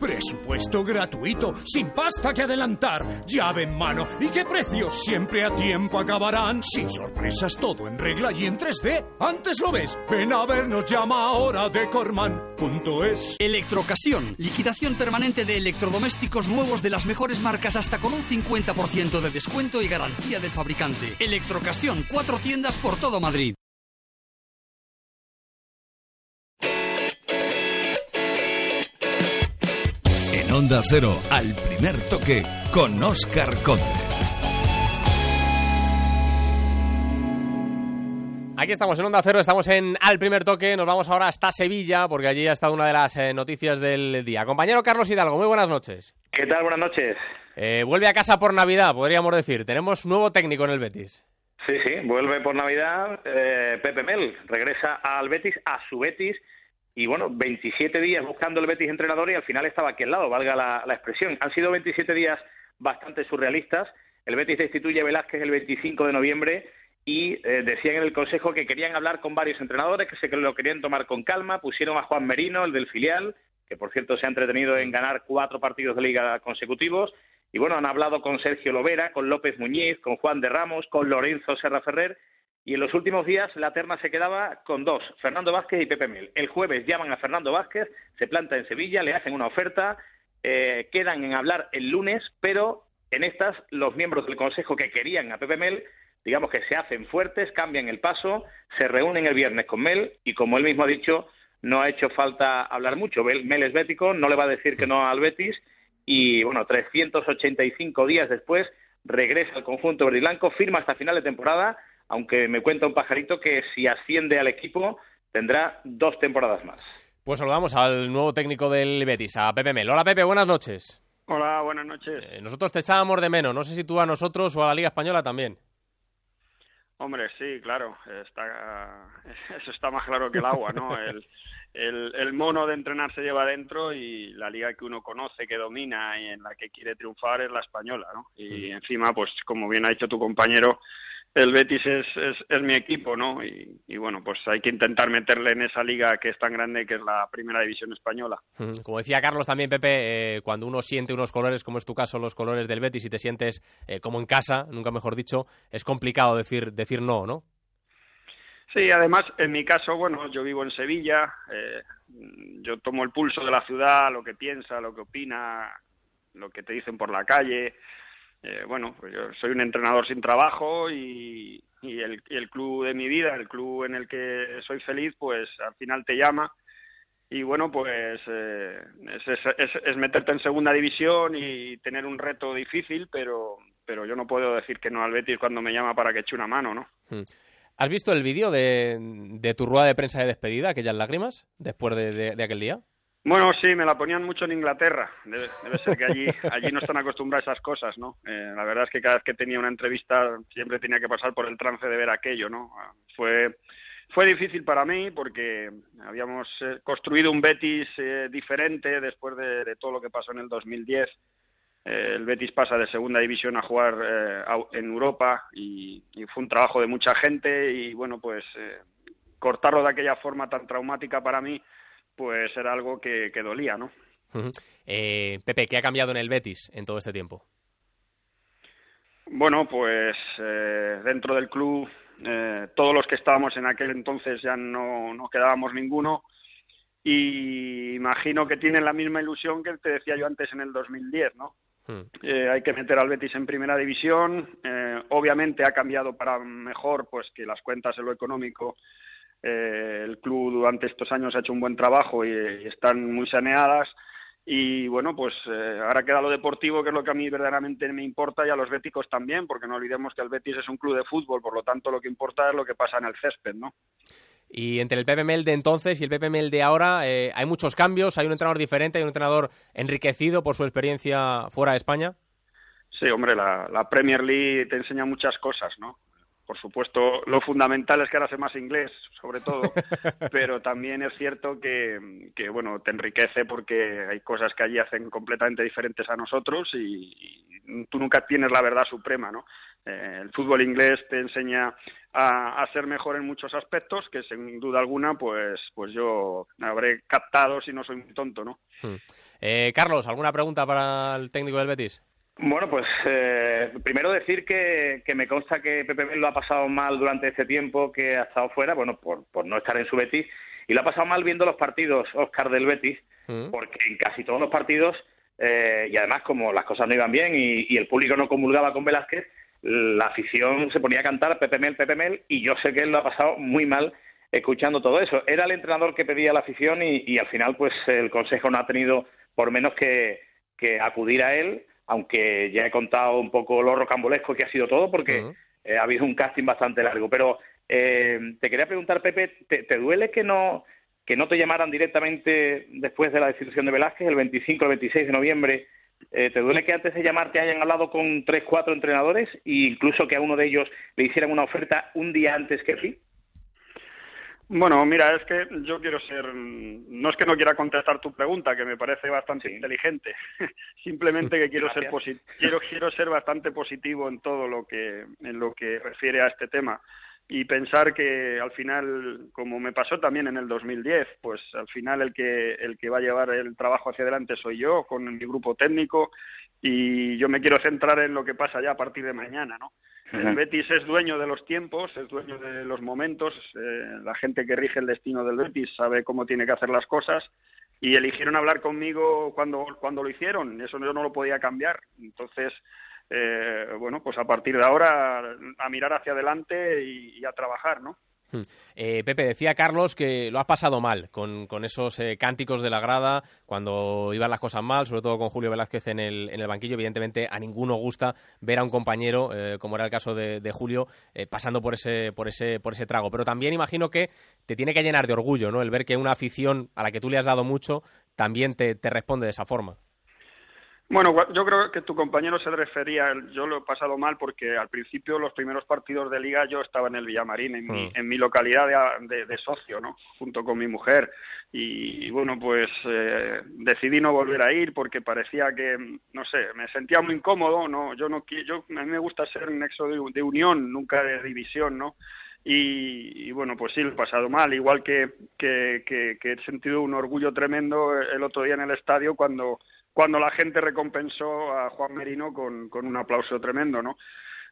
Presupuesto gratuito, sin pasta que adelantar, llave en mano y qué precios siempre a tiempo acabarán. Sin sorpresas, todo en regla y en 3D. Antes lo ves, ven a vernos, llama ahora Decorman.es. Electrocasión, liquidación permanente de electrodomésticos nuevos de las mejores marcas hasta con un 50% de descuento y garantía del fabricante. Electrocasión, cuatro tiendas por todo Madrid. En Onda Cero, al primer toque, con Oscar Conde. Aquí estamos en Onda Cero, estamos en Al Primer Toque, nos vamos ahora hasta Sevilla, porque allí ha estado una de las eh, noticias del día. Compañero Carlos Hidalgo, muy buenas noches. ¿Qué tal? Buenas noches. Eh, vuelve a casa por Navidad, podríamos decir. Tenemos nuevo técnico en el Betis. Sí, sí, vuelve por Navidad eh, Pepe Mel, regresa al Betis, a su Betis, y bueno, 27 días buscando el Betis entrenador y al final estaba aquí al lado, valga la, la expresión. Han sido 27 días bastante surrealistas. El Betis destituye a Velázquez el 25 de noviembre y eh, decían en el Consejo que querían hablar con varios entrenadores, que se lo querían tomar con calma. Pusieron a Juan Merino, el del filial, que por cierto se ha entretenido en ganar cuatro partidos de liga consecutivos. Y bueno, han hablado con Sergio Lovera, con López Muñiz, con Juan de Ramos, con Lorenzo Serra Ferrer. Y en los últimos días la terna se quedaba con dos, Fernando Vázquez y Pepe Mel. El jueves llaman a Fernando Vázquez, se planta en Sevilla, le hacen una oferta, eh, quedan en hablar el lunes, pero en estas los miembros del Consejo que querían a Pepe Mel, digamos que se hacen fuertes, cambian el paso, se reúnen el viernes con Mel y como él mismo ha dicho, no ha hecho falta hablar mucho. Mel es bético, no le va a decir que no al Betis y bueno, 385 días después regresa al conjunto verde y firma hasta final de temporada, aunque me cuenta un pajarito que si asciende al equipo tendrá dos temporadas más. Pues saludamos al nuevo técnico del Betis, a Pepe Mel. Hola Pepe, buenas noches. Hola, buenas noches. Eh, nosotros te echábamos de menos, no sé si tú a nosotros o a la Liga Española también. Hombre, sí, claro, está, [LAUGHS] eso está más claro que el agua, ¿no? El, el, el mono de entrenar se lleva adentro y la liga que uno conoce, que domina y en la que quiere triunfar es la española, ¿no? Y encima, pues como bien ha dicho tu compañero, el Betis es, es, es mi equipo, ¿no? Y, y, bueno, pues hay que intentar meterle en esa liga que es tan grande que es la primera división española. Como decía Carlos también, Pepe, eh, cuando uno siente unos colores, como es tu caso, los colores del Betis, y te sientes eh, como en casa, nunca mejor dicho, es complicado decir, decir no, ¿no? Sí, además, en mi caso, bueno, yo vivo en Sevilla, eh, yo tomo el pulso de la ciudad, lo que piensa, lo que opina, lo que te dicen por la calle, eh, bueno, pues yo soy un entrenador sin trabajo y, el, club de mi vida, el club en el que soy feliz, pues al final te llama y bueno, pues eh, es, es, es, meterte en segunda división y tener un reto difícil, pero, pero yo no puedo decir que no al Betis cuando me llama para que eche una mano, ¿no? Hmm. ¿Has visto el vídeo de, tu rueda de prensa de despedida, aquellas lágrimas, después de, de, de, aquel día? Bueno, sí, me la ponían mucho en Inglaterra. Debe, ser que allí, allí no están acostumbrados a esas cosas, ¿no? Eh, la verdad es que cada vez que tenía una entrevista siempre tenía que pasar por el trance de ver aquello, ¿no? Fue fue difícil para mí porque habíamos eh, construido un Betis eh, diferente después de, todo lo que pasó en el 2010. Eh, el Betis pasa de segunda división a jugar eh, en Europa y, y, fue un trabajo de mucha gente y bueno, pues cortarlo de aquella forma tan traumática para mí, pues era algo que, que dolía, ¿no? Uh -huh. Pepe, ¿qué ha cambiado en el Betis en todo este tiempo? Bueno, pues dentro del club eh, todos los que estábamos en aquel entonces ya no, no quedábamos ninguno y imagino que tienen la misma ilusión que te decía yo antes en el 2010, ¿no? Hmm. Eh, hay que meter al Betis en primera división. Eh, obviamente ha cambiado para mejor, pues que las cuentas en lo económico, eh, el club durante estos años ha hecho un buen trabajo y, y están muy saneadas y bueno, pues eh, ahora queda lo deportivo, que es lo que a mí verdaderamente me importa y a los béticos también, porque no olvidemos que el Betis es un club de fútbol, por lo tanto lo que importa es lo que pasa en el césped, ¿no? Y entre el PPML de entonces y el PPML de ahora eh, hay muchos cambios, hay un entrenador diferente, hay un entrenador enriquecido por su experiencia fuera de España. Sí, hombre, la, la Premier League te enseña muchas cosas, ¿no? Por supuesto, lo fundamental es que ahora sé más inglés, sobre todo, [LAUGHS] pero también es cierto que, que, bueno, te enriquece porque hay cosas que allí hacen completamente diferentes a nosotros y, y tú nunca tienes la verdad suprema, ¿no? Eh, el fútbol inglés te enseña a, a, ser mejor en muchos aspectos que sin duda alguna, pues, pues yo habré captado si no soy muy tonto, ¿no? Hmm. Eh, Carlos, ¿alguna pregunta para el técnico del Betis? Bueno, pues eh, primero decir que, que, me consta que Pepe Mel lo ha pasado mal durante este tiempo que ha estado fuera, bueno, por, por no estar en su Betis, y lo ha pasado mal viendo los partidos Oscar del Betis, mm. porque en casi todos los partidos, eh, y además como las cosas no iban bien y, y, el público no comulgaba con Velázquez, la afición se ponía a cantar Pepe Mel, Pepe Mel, y yo sé que él lo ha pasado muy mal escuchando todo eso. Era el entrenador que pedía la afición y, y al final pues el Consejo no ha tenido por menos que, que acudir a él aunque ya he contado un poco lo rocambolesco que ha sido todo, porque uh -huh. eh, ha habido un casting bastante largo. Pero eh, te quería preguntar, Pepe, ¿te, ¿te, duele que no que no te llamaran directamente después de la destitución de Velázquez, el 25 o el 26 de noviembre? Eh, ¿Te duele que antes de llamarte hayan hablado con tres, cuatro entrenadores e incluso que a uno de ellos le hicieran una oferta un día antes que sí? Bueno, mira, es que yo quiero ser, no es que no quiera contestar tu pregunta, que me parece bastante sí. inteligente, [LAUGHS] simplemente que quiero ser quiero quiero ser bastante positivo en todo lo que en lo que refiere a este tema y pensar que al final, como me pasó también en el 2010, pues al final el que el que va a llevar el trabajo hacia adelante soy yo con mi grupo técnico y yo me quiero centrar en lo que pasa ya a partir de mañana, ¿no? El Betis es dueño de los tiempos, es dueño de los momentos. Eh, la gente que rige el destino del Betis sabe cómo tiene que hacer las cosas y eligieron hablar conmigo cuando, cuando lo hicieron. Eso yo no lo podía cambiar. Entonces, eh, bueno, pues a partir de ahora a mirar hacia adelante y, y a trabajar, ¿no? Eh, Pepe, decía Carlos que lo has pasado mal con, con esos eh, cánticos de la grada cuando iban las cosas mal, sobre todo con Julio Velázquez en el, en el banquillo. Evidentemente, a ninguno gusta ver a un compañero, eh, como era el caso de, de Julio, eh, pasando por ese, por, ese, por ese trago. Pero también imagino que te tiene que llenar de orgullo, ¿no? El ver que una afición a la que tú le has dado mucho también te, te responde de esa forma. Bueno, yo creo que tu compañero se refería, yo lo he pasado mal porque al principio los primeros partidos de liga yo estaba en el Villamarín, en, mm. mi, en mi localidad de, de, de, socio, ¿no? Junto con mi mujer. Y, y bueno, pues eh, decidí no volver a ir porque parecía que, no sé, me sentía muy incómodo, ¿no? Yo no yo, a mí me gusta ser un nexo de, de unión, nunca de división, ¿no? Y, y, bueno, pues sí, lo he pasado mal, igual que, que, que, que he sentido un orgullo tremendo el otro día en el estadio cuando cuando la gente recompensó a Juan Merino con, un aplauso tremendo, ¿no?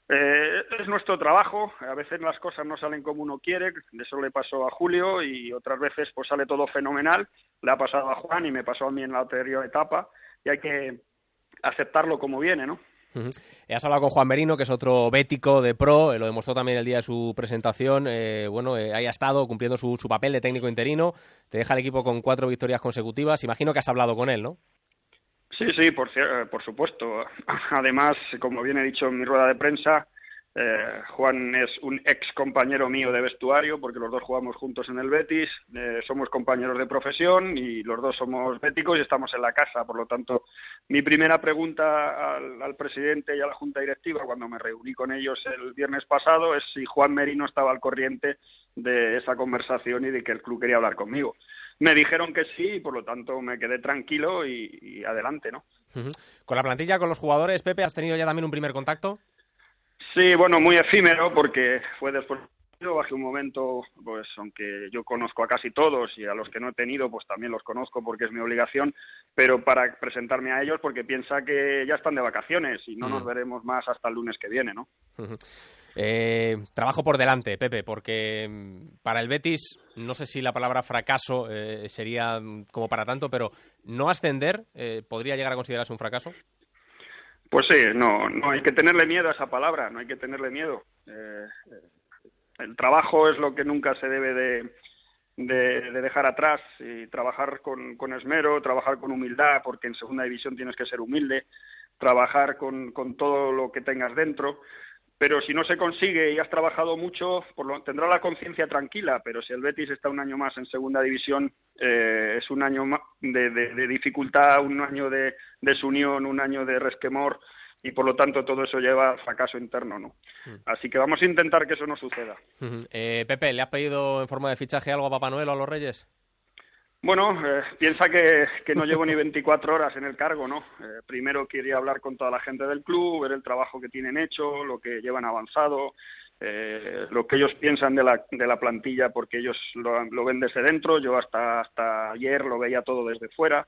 Eh, es nuestro trabajo, a veces las cosas no salen como uno quiere, eso le pasó a Julio y otras veces pues sale todo fenomenal, le ha pasado a Juan y me pasó a mí en la anterior etapa y hay que aceptarlo como viene, ¿no? Has hablado con Juan Merino, que es otro bético de pro, lo demostró también el día de su presentación. bueno, haya estado cumpliendo su papel de técnico interino, te deja el equipo con cuatro victorias consecutivas. Imagino que has hablado con él, ¿no? Sí, sí, por, por supuesto. [LAUGHS] Además, como bien he dicho en mi rueda de prensa, eh, Juan es un ex compañero mío de vestuario porque los dos jugamos juntos en el Betis, eh, somos compañeros de profesión y los dos somos béticos y estamos en la casa. Por lo tanto, mi primera pregunta al, presidente y a la junta directiva cuando me reuní con ellos el viernes pasado es si Juan Merino estaba al corriente de esa conversación y de que el club quería hablar conmigo. Me dijeron que sí y por lo tanto me quedé tranquilo y, adelante, ¿no? Con la plantilla, con los jugadores, Pepe, ¿has tenido ya también un primer contacto? Sí, bueno, muy efímero porque fue después bajé un momento, pues aunque yo conozco a casi todos y a los que no he tenido, pues también los conozco porque es mi obligación, pero para presentarme a ellos porque piensa que ya están de vacaciones y no nos veremos más hasta el lunes que viene, ¿no? Eh, trabajo por delante, Pepe, porque mm, para el Betis, no sé si la palabra fracaso eh, sería mm, como para tanto, pero no ascender eh, podría llegar a considerarse un fracaso. Pues sí, no, no hay que tenerle miedo a esa palabra, no hay que tenerle miedo. Eh, el trabajo es lo que nunca se debe de, de, dejar atrás y trabajar con, con, esmero, trabajar con humildad, porque en segunda división tienes que ser humilde, trabajar con, con todo lo que tengas dentro pero si no se consigue y has trabajado mucho, por lo, tendrá la conciencia tranquila, pero si el Betis está un año más en segunda división, eh, es un año de, de, dificultad, un año de desunión, un año de resquemor, y por lo tanto todo eso lleva a fracaso interno, ¿no? Mm. Así que vamos a intentar que eso no suceda. eh, Pepe, ¿le has pedido en forma de fichaje algo a Papá Noel o a los Reyes? Bueno, eh, piensa que, que, no llevo ni 24 horas en el cargo, ¿no? Eh, primero quería hablar con toda la gente del club, ver el trabajo que tienen hecho, lo que llevan avanzado, eh, lo que ellos piensan de la, de la plantilla, porque ellos lo, lo, ven desde dentro, yo hasta, hasta ayer lo veía todo desde fuera.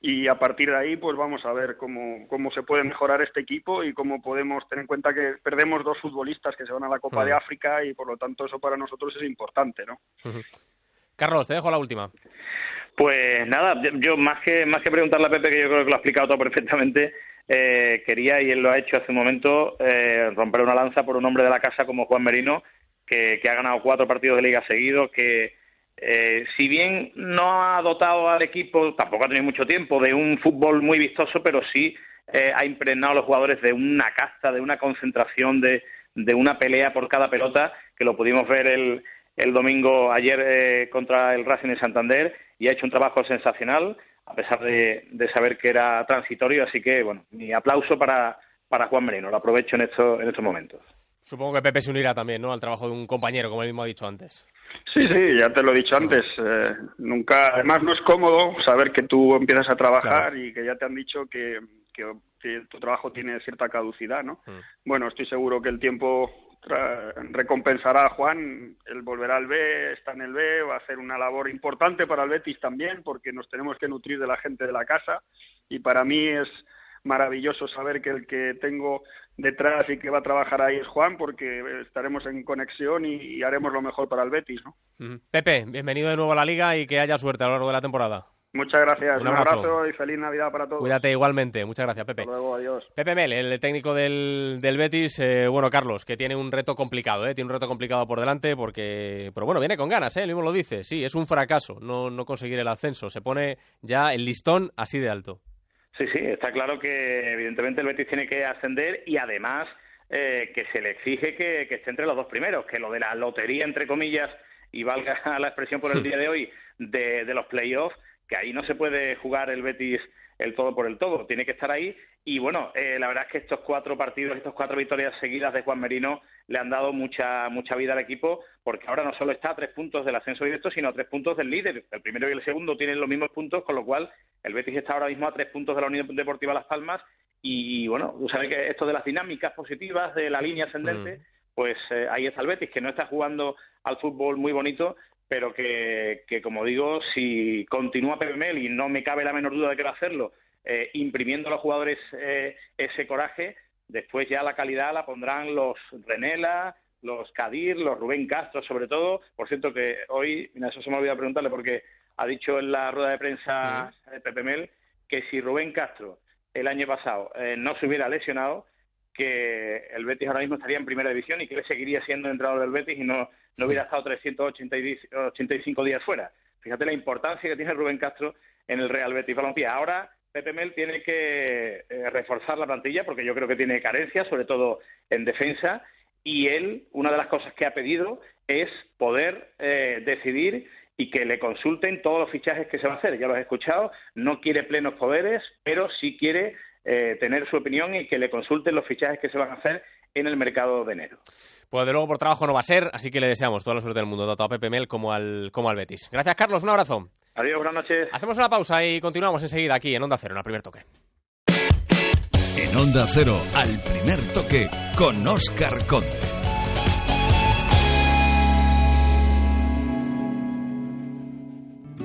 Y a partir de ahí, pues vamos a ver cómo, cómo se puede mejorar este equipo y cómo podemos tener en cuenta que perdemos dos futbolistas que se van a la Copa de África y por lo tanto eso para nosotros es importante, ¿no? Carlos, te dejo la última. Pues nada, yo más que más que preguntarle a Pepe, que yo creo que lo ha explicado todo perfectamente, eh, quería, y él lo ha hecho hace un momento, eh, romper una lanza por un hombre de la casa como Juan Merino, que, ha ganado cuatro partidos de liga seguidos, que eh, si bien no ha dotado al equipo, tampoco ha tenido mucho tiempo, de un fútbol muy vistoso, pero sí ha impregnado a los jugadores de una casta, de una concentración, de, de una pelea por cada pelota, que lo pudimos ver el, el domingo ayer eh, contra el Racing de Santander y ha hecho un trabajo sensacional a pesar de, saber que era transitorio. Así que, bueno, mi aplauso para, para Juan Merino. Lo aprovecho en, esto, en estos momentos. Supongo que Pepe se unirá también, ¿no? Al trabajo de un compañero, como él mismo ha dicho antes. Sí, sí, ya te lo he dicho antes. Eh, nunca, además no es cómodo saber que tú empiezas a trabajar y que ya te han dicho que, que, tu trabajo tiene cierta caducidad, ¿no? Mm. Bueno, estoy seguro que el tiempo recompensará a Juan, él volverá al B, está en el B, va a hacer una labor importante para el Betis también, porque nos tenemos que nutrir de la gente de la casa y para mí es maravilloso saber que el que tengo detrás y que va a trabajar ahí es Juan, porque estaremos en conexión y, haremos lo mejor para el Betis, ¿no? Pepe, bienvenido de nuevo a la Liga y que haya suerte a lo largo de la temporada. Muchas gracias. Un abrazo. y feliz Navidad para todos. Cuídate igualmente. Muchas gracias, Pepe. Hasta luego, adiós. Pepe Mel, el técnico del, del Betis. Eh, bueno, Carlos, que tiene un reto complicado, ¿eh? Tiene un reto complicado por delante porque... Pero bueno, viene con ganas, ¿eh? Él mismo lo dice. Sí, es un fracaso no, no conseguir el ascenso. Se pone ya el listón así de alto. Sí, sí, está claro que evidentemente el Betis tiene que ascender y además eh, que se le exige que, que esté entre los dos primeros, que lo de la lotería, entre comillas, y valga [LAUGHS] la expresión por el día de hoy, de, de los playoffs, que ahí no se puede jugar el Betis el todo por el todo, tiene que estar ahí. Y bueno, eh, la verdad es que estos cuatro partidos, estas cuatro victorias seguidas de Juan Merino le han dado mucha mucha vida al equipo, porque ahora no solo está a tres puntos del ascenso directo, sino a tres puntos del líder. El primero y el segundo tienen los mismos puntos, con lo cual el Betis está ahora mismo a tres puntos de la Unión Deportiva Las Palmas. Y bueno, tú sabes que esto de las dinámicas positivas, de la línea ascendente, mm. pues eh, ahí está el Betis, que no está jugando al fútbol muy bonito, pero que, que, como digo, si continúa Pepe y no me cabe la menor duda de que va a hacerlo, eh, imprimiendo a los jugadores eh, ese coraje, después ya la calidad la pondrán los Renela, los Kadir, los Rubén Castro, sobre todo. Por cierto, que hoy, mira, eso se me olvidó preguntarle porque ha dicho en la rueda de prensa de Pepe Mel que si Rubén Castro el año pasado eh, no se hubiera lesionado, que el Betis ahora mismo estaría en primera división y que él seguiría siendo entrenador del Betis y no, no hubiera estado 385 días fuera. Fíjate la importancia que tiene Rubén Castro en el Real Betis Balompié. Ahora Pepe Mel tiene que eh, reforzar la plantilla porque yo creo que tiene carencias, sobre todo en defensa, y él, una de las cosas que ha pedido es poder eh, decidir y que le consulten todos los fichajes que se va a hacer. Ya lo he escuchado, no quiere plenos poderes, pero sí quiere eh, tener su opinión y que le consulten los fichajes que se van a hacer en el mercado de enero. Pues de luego por trabajo no va a ser, así que le deseamos toda la suerte del mundo, tanto a Pepe Mel como al, como al Betis. Gracias, Carlos, un abrazo. Adiós, buenas noches. Hacemos una pausa y continuamos enseguida aquí en Onda Cero, en el primer toque. En Onda Cero, al primer toque, con Oscar Conde.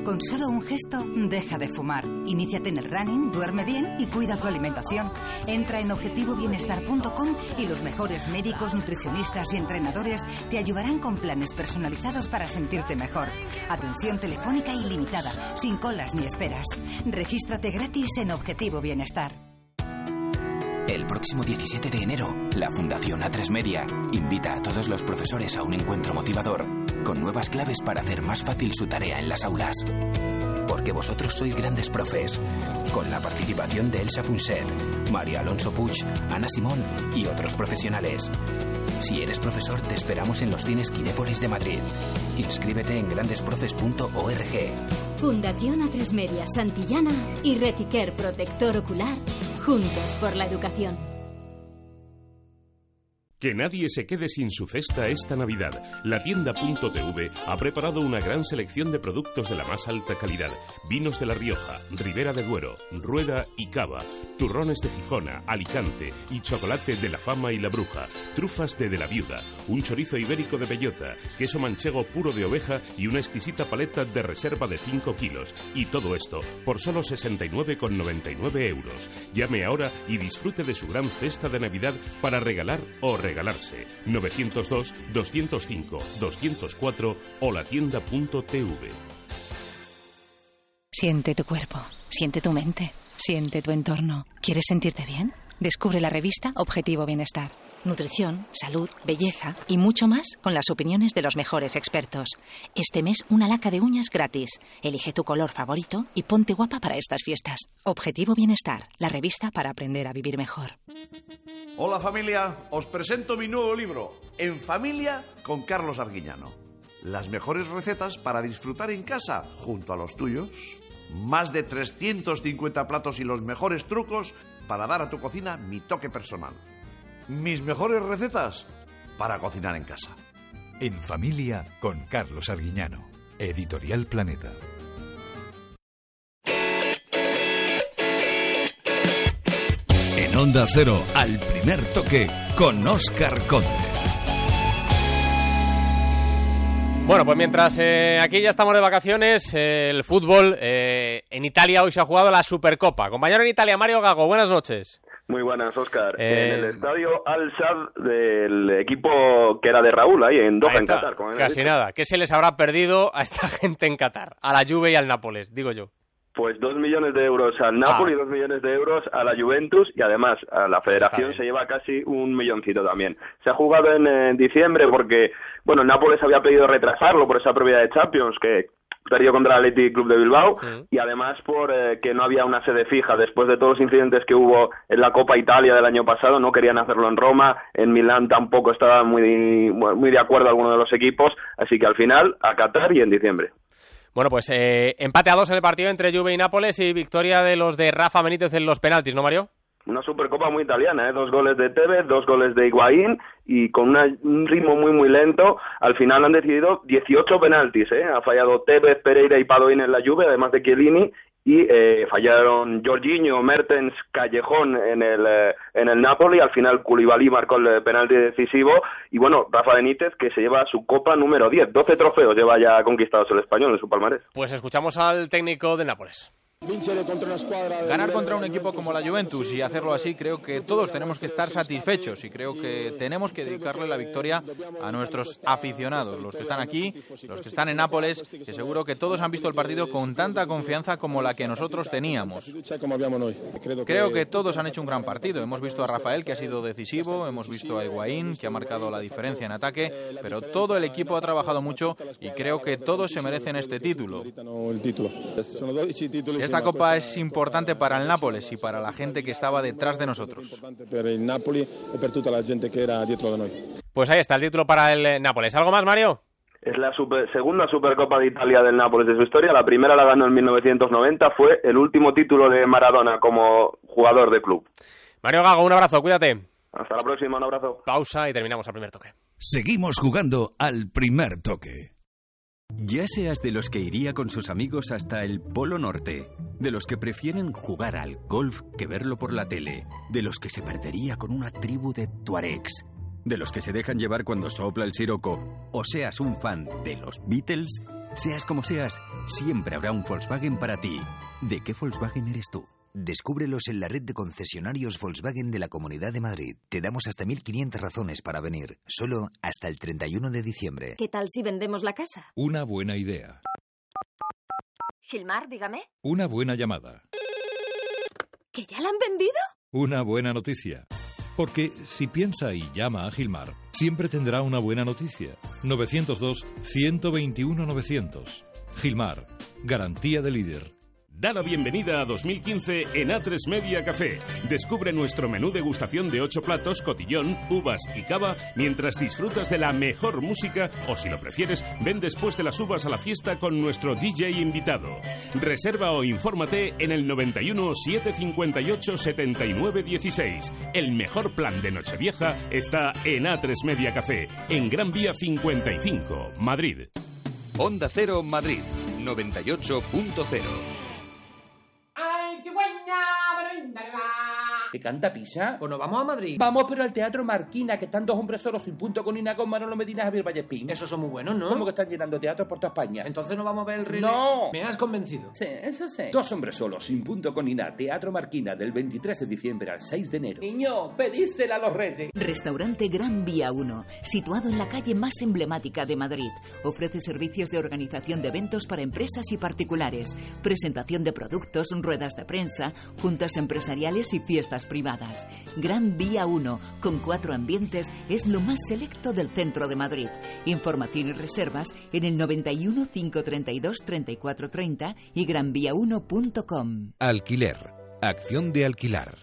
Con solo un gesto, deja de fumar. Iníciate en el running, duerme bien y cuida tu alimentación. Entra en objetivobienestar.com y los mejores médicos, nutricionistas y entrenadores te ayudarán con planes personalizados para sentirte mejor. Atención telefónica ilimitada, sin colas ni esperas. Regístrate gratis en Objetivo Bienestar. El próximo 17 de enero, la Fundación A3 Media invita a todos los profesores a un encuentro motivador con nuevas claves para hacer más fácil su tarea en las aulas. Porque vosotros sois grandes profes, con la participación de Elsa Punset, María Alonso Puig, Ana Simón y otros profesionales. Si eres profesor, te esperamos en los cines Kinépolis de Madrid. Inscríbete en grandesprofes.org. Fundación A3 Media Santillana y Retiquer Protector Ocular, juntos por la educación. Que nadie se quede sin su cesta esta Navidad. La tienda .tv ha preparado una gran selección de productos de la más alta calidad. Vinos de La Rioja, Ribera de Duero, Rueda y Cava, turrones de Gijona, Alicante y chocolate de la Fama y la Bruja, trufas de De la Viuda, un chorizo ibérico de bellota, queso manchego puro de oveja y una exquisita paleta de reserva de 5 kilos. Y todo esto por solo 69,99 euros. Llame ahora y disfrute de su gran cesta de Navidad para regalar o regalarse. 902 205 204 o la tienda.tv. Siente tu cuerpo, siente tu mente, siente tu entorno. ¿Quieres sentirte bien? Descubre la revista Objetivo Bienestar. Nutrición, salud, belleza y mucho más con las opiniones de los mejores expertos. Este mes una laca de uñas gratis. Elige tu color favorito y ponte guapa para estas fiestas. Objetivo Bienestar, la revista para aprender a vivir mejor. Hola familia, os presento mi nuevo libro, En familia con Carlos Arguiñano. Las mejores recetas para disfrutar en casa junto a los tuyos. Más de 350 platos y los mejores trucos para dar a tu cocina mi toque personal. Mis mejores recetas para cocinar en casa. En familia con Carlos Arguiñano. Editorial Planeta. En Onda Cero, al primer toque, con Oscar Conde. Bueno, pues mientras eh, aquí ya estamos de vacaciones, eh, el fútbol eh, en Italia hoy se ha jugado la Supercopa. Compañero en Italia, Mario Gago, buenas noches. Muy buenas, Oscar. Eh, En el estadio Al-Sad del equipo que era de Raúl, ahí en Doha, Ahí en Qatar. como Casi dicho. nada. ¿Qué se les habrá perdido a esta [LAUGHS] gente en Qatar? A la Juve y al Nápoles, digo yo. Pues dos millones de euros al Napoli, Ah. dos millones de euros a la Juventus y además a la Federación se lleva casi un milloncito también. Se ha jugado en, diciembre porque, bueno, el Nápoles había pedido retrasarlo por esa propiedad de Champions que perdió contra el Athletic Club de Bilbao y además por eh, que no había una sede fija. Después de todos los incidentes que hubo en la Copa Italia del año pasado no querían hacerlo en Roma en Milán tampoco estaban muy muy de acuerdo algunos de los equipos así que al final a Qatar y en diciembre. Bueno, pues eh, empate a dos en el partido entre Juve y Nápoles y victoria de los de Rafa Benítez en los penaltis, ¿no, Mario? Una Supercopa muy italiana, ¿eh? dos goles de Tevez, dos goles de Higuaín y con una- un ritmo muy muy lento. Al final han decidido 18 penaltis, ¿eh? ha fallado Tevez, Pereira y Padoín en la Juve, además de Chiellini y eh, fallaron Jorginho, Mertens, Callejón en el eh, en el Napoli. Al final Koulibaly marcó el eh, penalti decisivo y bueno Rafa Benítez que se lleva su Copa número 10, 12 trofeos lleva ya conquistados el español en su palmarés. Pues escuchamos al técnico de Nápoles. Ganar contra un equipo como la Juventus y hacerlo así, creo que todos tenemos que estar satisfechos y creo que tenemos que dedicarle la victoria a nuestros aficionados, los que están aquí, los que están en Nápoles, que seguro que todos han visto el partido con tanta confianza como la que nosotros teníamos. Creo que todos han hecho un gran partido. Hemos visto a Rafael, que ha sido decisivo, hemos visto a Higuaín, que ha marcado la diferencia en ataque, pero todo el equipo ha trabajado mucho y creo que todos se merecen este título. Esta copa es importante para el Nápoles y para la gente que estaba detrás de nosotros. Pues ahí está el título para el eh, Nápoles. ¿Algo más, Mario? Es la super- segunda Supercopa de Italia del Nápoles de su historia. La primera la ganó en 1990. Fue el último título de Maradona como jugador de club. Mario Gago, un abrazo, cuídate. Hasta la próxima, un abrazo. Pausa y terminamos el primer toque. Seguimos jugando al primer toque. Ya seas de los que iría con sus amigos hasta el Polo Norte, de los que prefieren jugar al golf que verlo por la tele, de los que se perdería con una tribu de tuaregs, de los que se dejan llevar cuando sopla el siroco, o seas un fan de los Beatles, seas como seas, siempre habrá un Volkswagen para ti. ¿De qué Volkswagen eres tú? Descúbrelos en la red de concesionarios Volkswagen de la Comunidad de Madrid. Te damos hasta 1.500 razones para venir, solo hasta el 31 de diciembre. ¿Qué tal si vendemos la casa? Una buena idea. Gilmar, dígame. Una buena llamada. ¿Que ya la han vendido? Una buena noticia. Porque si piensa y llama a Gilmar, siempre tendrá una buena noticia. 902-121-900. Gilmar, garantía de líder. Da la bienvenida a 2015 en A3 Media Café. Descubre nuestro menú degustación de 8 platos, cotillón, uvas y cava mientras disfrutas de la mejor música o si lo prefieres, ven después de las uvas a la fiesta con nuestro DJ invitado. Reserva o infórmate en el 91 758 79 16. El mejor plan de Nochevieja está en A3 Media Café, en Gran Vía 55, Madrid. Onda Cero Madrid 98.0 ¿Te canta Pisa? Pues nos vamos a Madrid. Vamos, pero al Teatro Marquina, que están dos hombres solos sin punto con Ina con Manolo Medina y Javier Vallespín. Esos son muy buenos, ¿no? ¿Cómo que están llenando teatros por toda España? Entonces no vamos a ver el rey. ¡No! Me has convencido. Sí, eso sí. Dos hombres solos, sin punto con Ina, Teatro Marquina, del 23 de diciembre al 6 de enero. Niño, pedísela a los reyes. Restaurante Gran Vía 1, situado en la calle más emblemática de Madrid. Ofrece servicios de organización de eventos para empresas y particulares, presentación de productos, ruedas de prensa, juntas empresariales y fiestas privadas. Gran Vía 1, con cuatro ambientes, es lo más selecto del centro de Madrid. Información y reservas en el 91 532 3430 y granvía1.com. Alquiler. Acción de alquilar.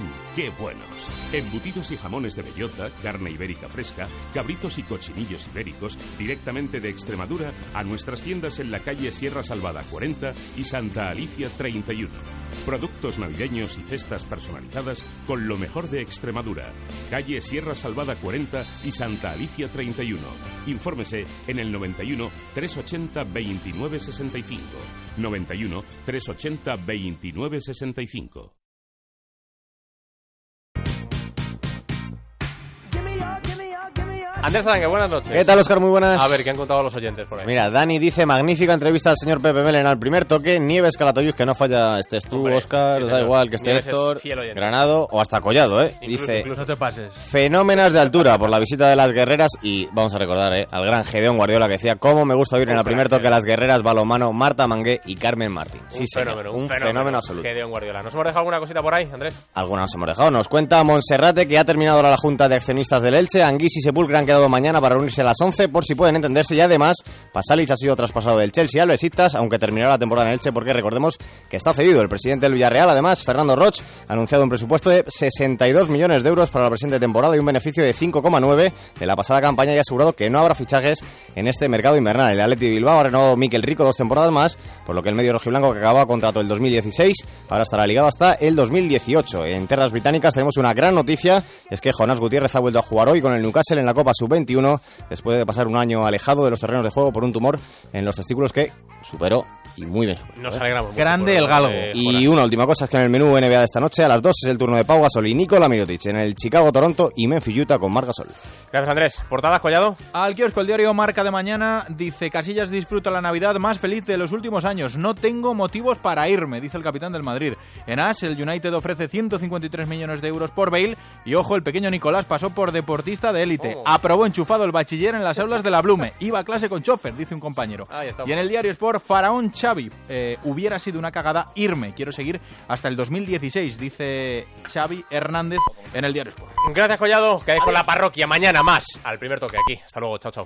Qué buenos. Embutidos y jamones de bellota, carne ibérica fresca, cabritos y cochinillos ibéricos directamente de Extremadura a nuestras tiendas en la calle Sierra Salvada 40 y Santa Alicia 31. Productos navideños y cestas personalizadas con lo mejor de Extremadura. Calle Sierra Salvada 40 y Santa Alicia 31. Infórmese en el 91 380 29 65. 91 380 29 Andrés Arangue, buenas noches. ¿Qué tal, Oscar? Muy buenas. A ver, ¿qué han contado los oyentes por ahí? Mira, Dani dice, magnífica entrevista al señor Pepe Melen al primer toque, Nieves Calatayud, que no falla, estés tú, Hombre, Oscar, sí, da señor. igual que esté es Héctor. Granado o hasta Collado, ¿eh? Incluso, dice, incluso te pases. fenómenas de altura por la visita de las guerreras y vamos a recordar, ¿eh? Al gran Gedeón Guardiola que decía, cómo me gusta oír en el primer toque a las guerreras balomano Marta Mangué y Carmen Martín. Sí, un señor, fenómeno, un fenómeno, absoluto. Gedeón Guardiola. ¿Nos hemos dejado alguna cosita por ahí, Andrés? Algunas hemos dejado. Nos cuenta Monserrate que ha terminado la Junta de Accionistas del Elche. Anguís y Sepulcra han quedado mañana para reunirse a las 11 por si pueden entenderse y además Pasalic ha sido traspasado del Chelsea al Besiktas, aunque terminará la temporada en Elche porque recordemos que está cedido el presidente del Villarreal, además Fernando Roch ha anunciado un presupuesto de 62 millones de euros para la presente temporada y un beneficio de 5,9 de la pasada campaña y ha asegurado que no habrá fichajes en este mercado invernal. El Atleti Bilbao ha renovado Miquel Rico dos temporadas más, por lo que el medio rojiblanco que acababa contrato el 2016 ahora estará ligado hasta el 2018. En tierras británicas tenemos una gran noticia, es que Jonás Gutiérrez ha vuelto a jugar hoy con el Newcastle en la Copa Sub-21 después de pasar un año alejado de los terrenos de juego por un tumor en los testículos que superó y muy bien superó. Nos alegramos. mucho Grande el galgo. de Y una última cosa es que en el menú NBA de esta noche a las 2 es el turno de Pau Gasol y Nikola Mirotic en el Chicago Toronto y Memphis Utah con Marc Gasol. Gracias, Andrés. ¿Portadas, Collado? Al kiosco el diario Marca de mañana dice Casillas disfruta la Navidad más feliz de los últimos años. No tengo motivos para irme, dice el capitán del Madrid. En AS el United ofrece 153 millones de euros por Bale y ojo, el pequeño Nicolás pasó por deportista de élite. Oh. Aprobó enchufado el bachiller en las aulas de la Blume. Iba a clase con chofer, dice un compañero. Ahí está. Y en el diario Sport, Faraón Xavi. eh, hubiera sido una cagada irme. Quiero seguir hasta el 2016, dice Xavi Hernández en el diario Sport. Gracias, Collado. Que con la parroquia mañana más al primer toque aquí. Hasta luego. Chao, chao.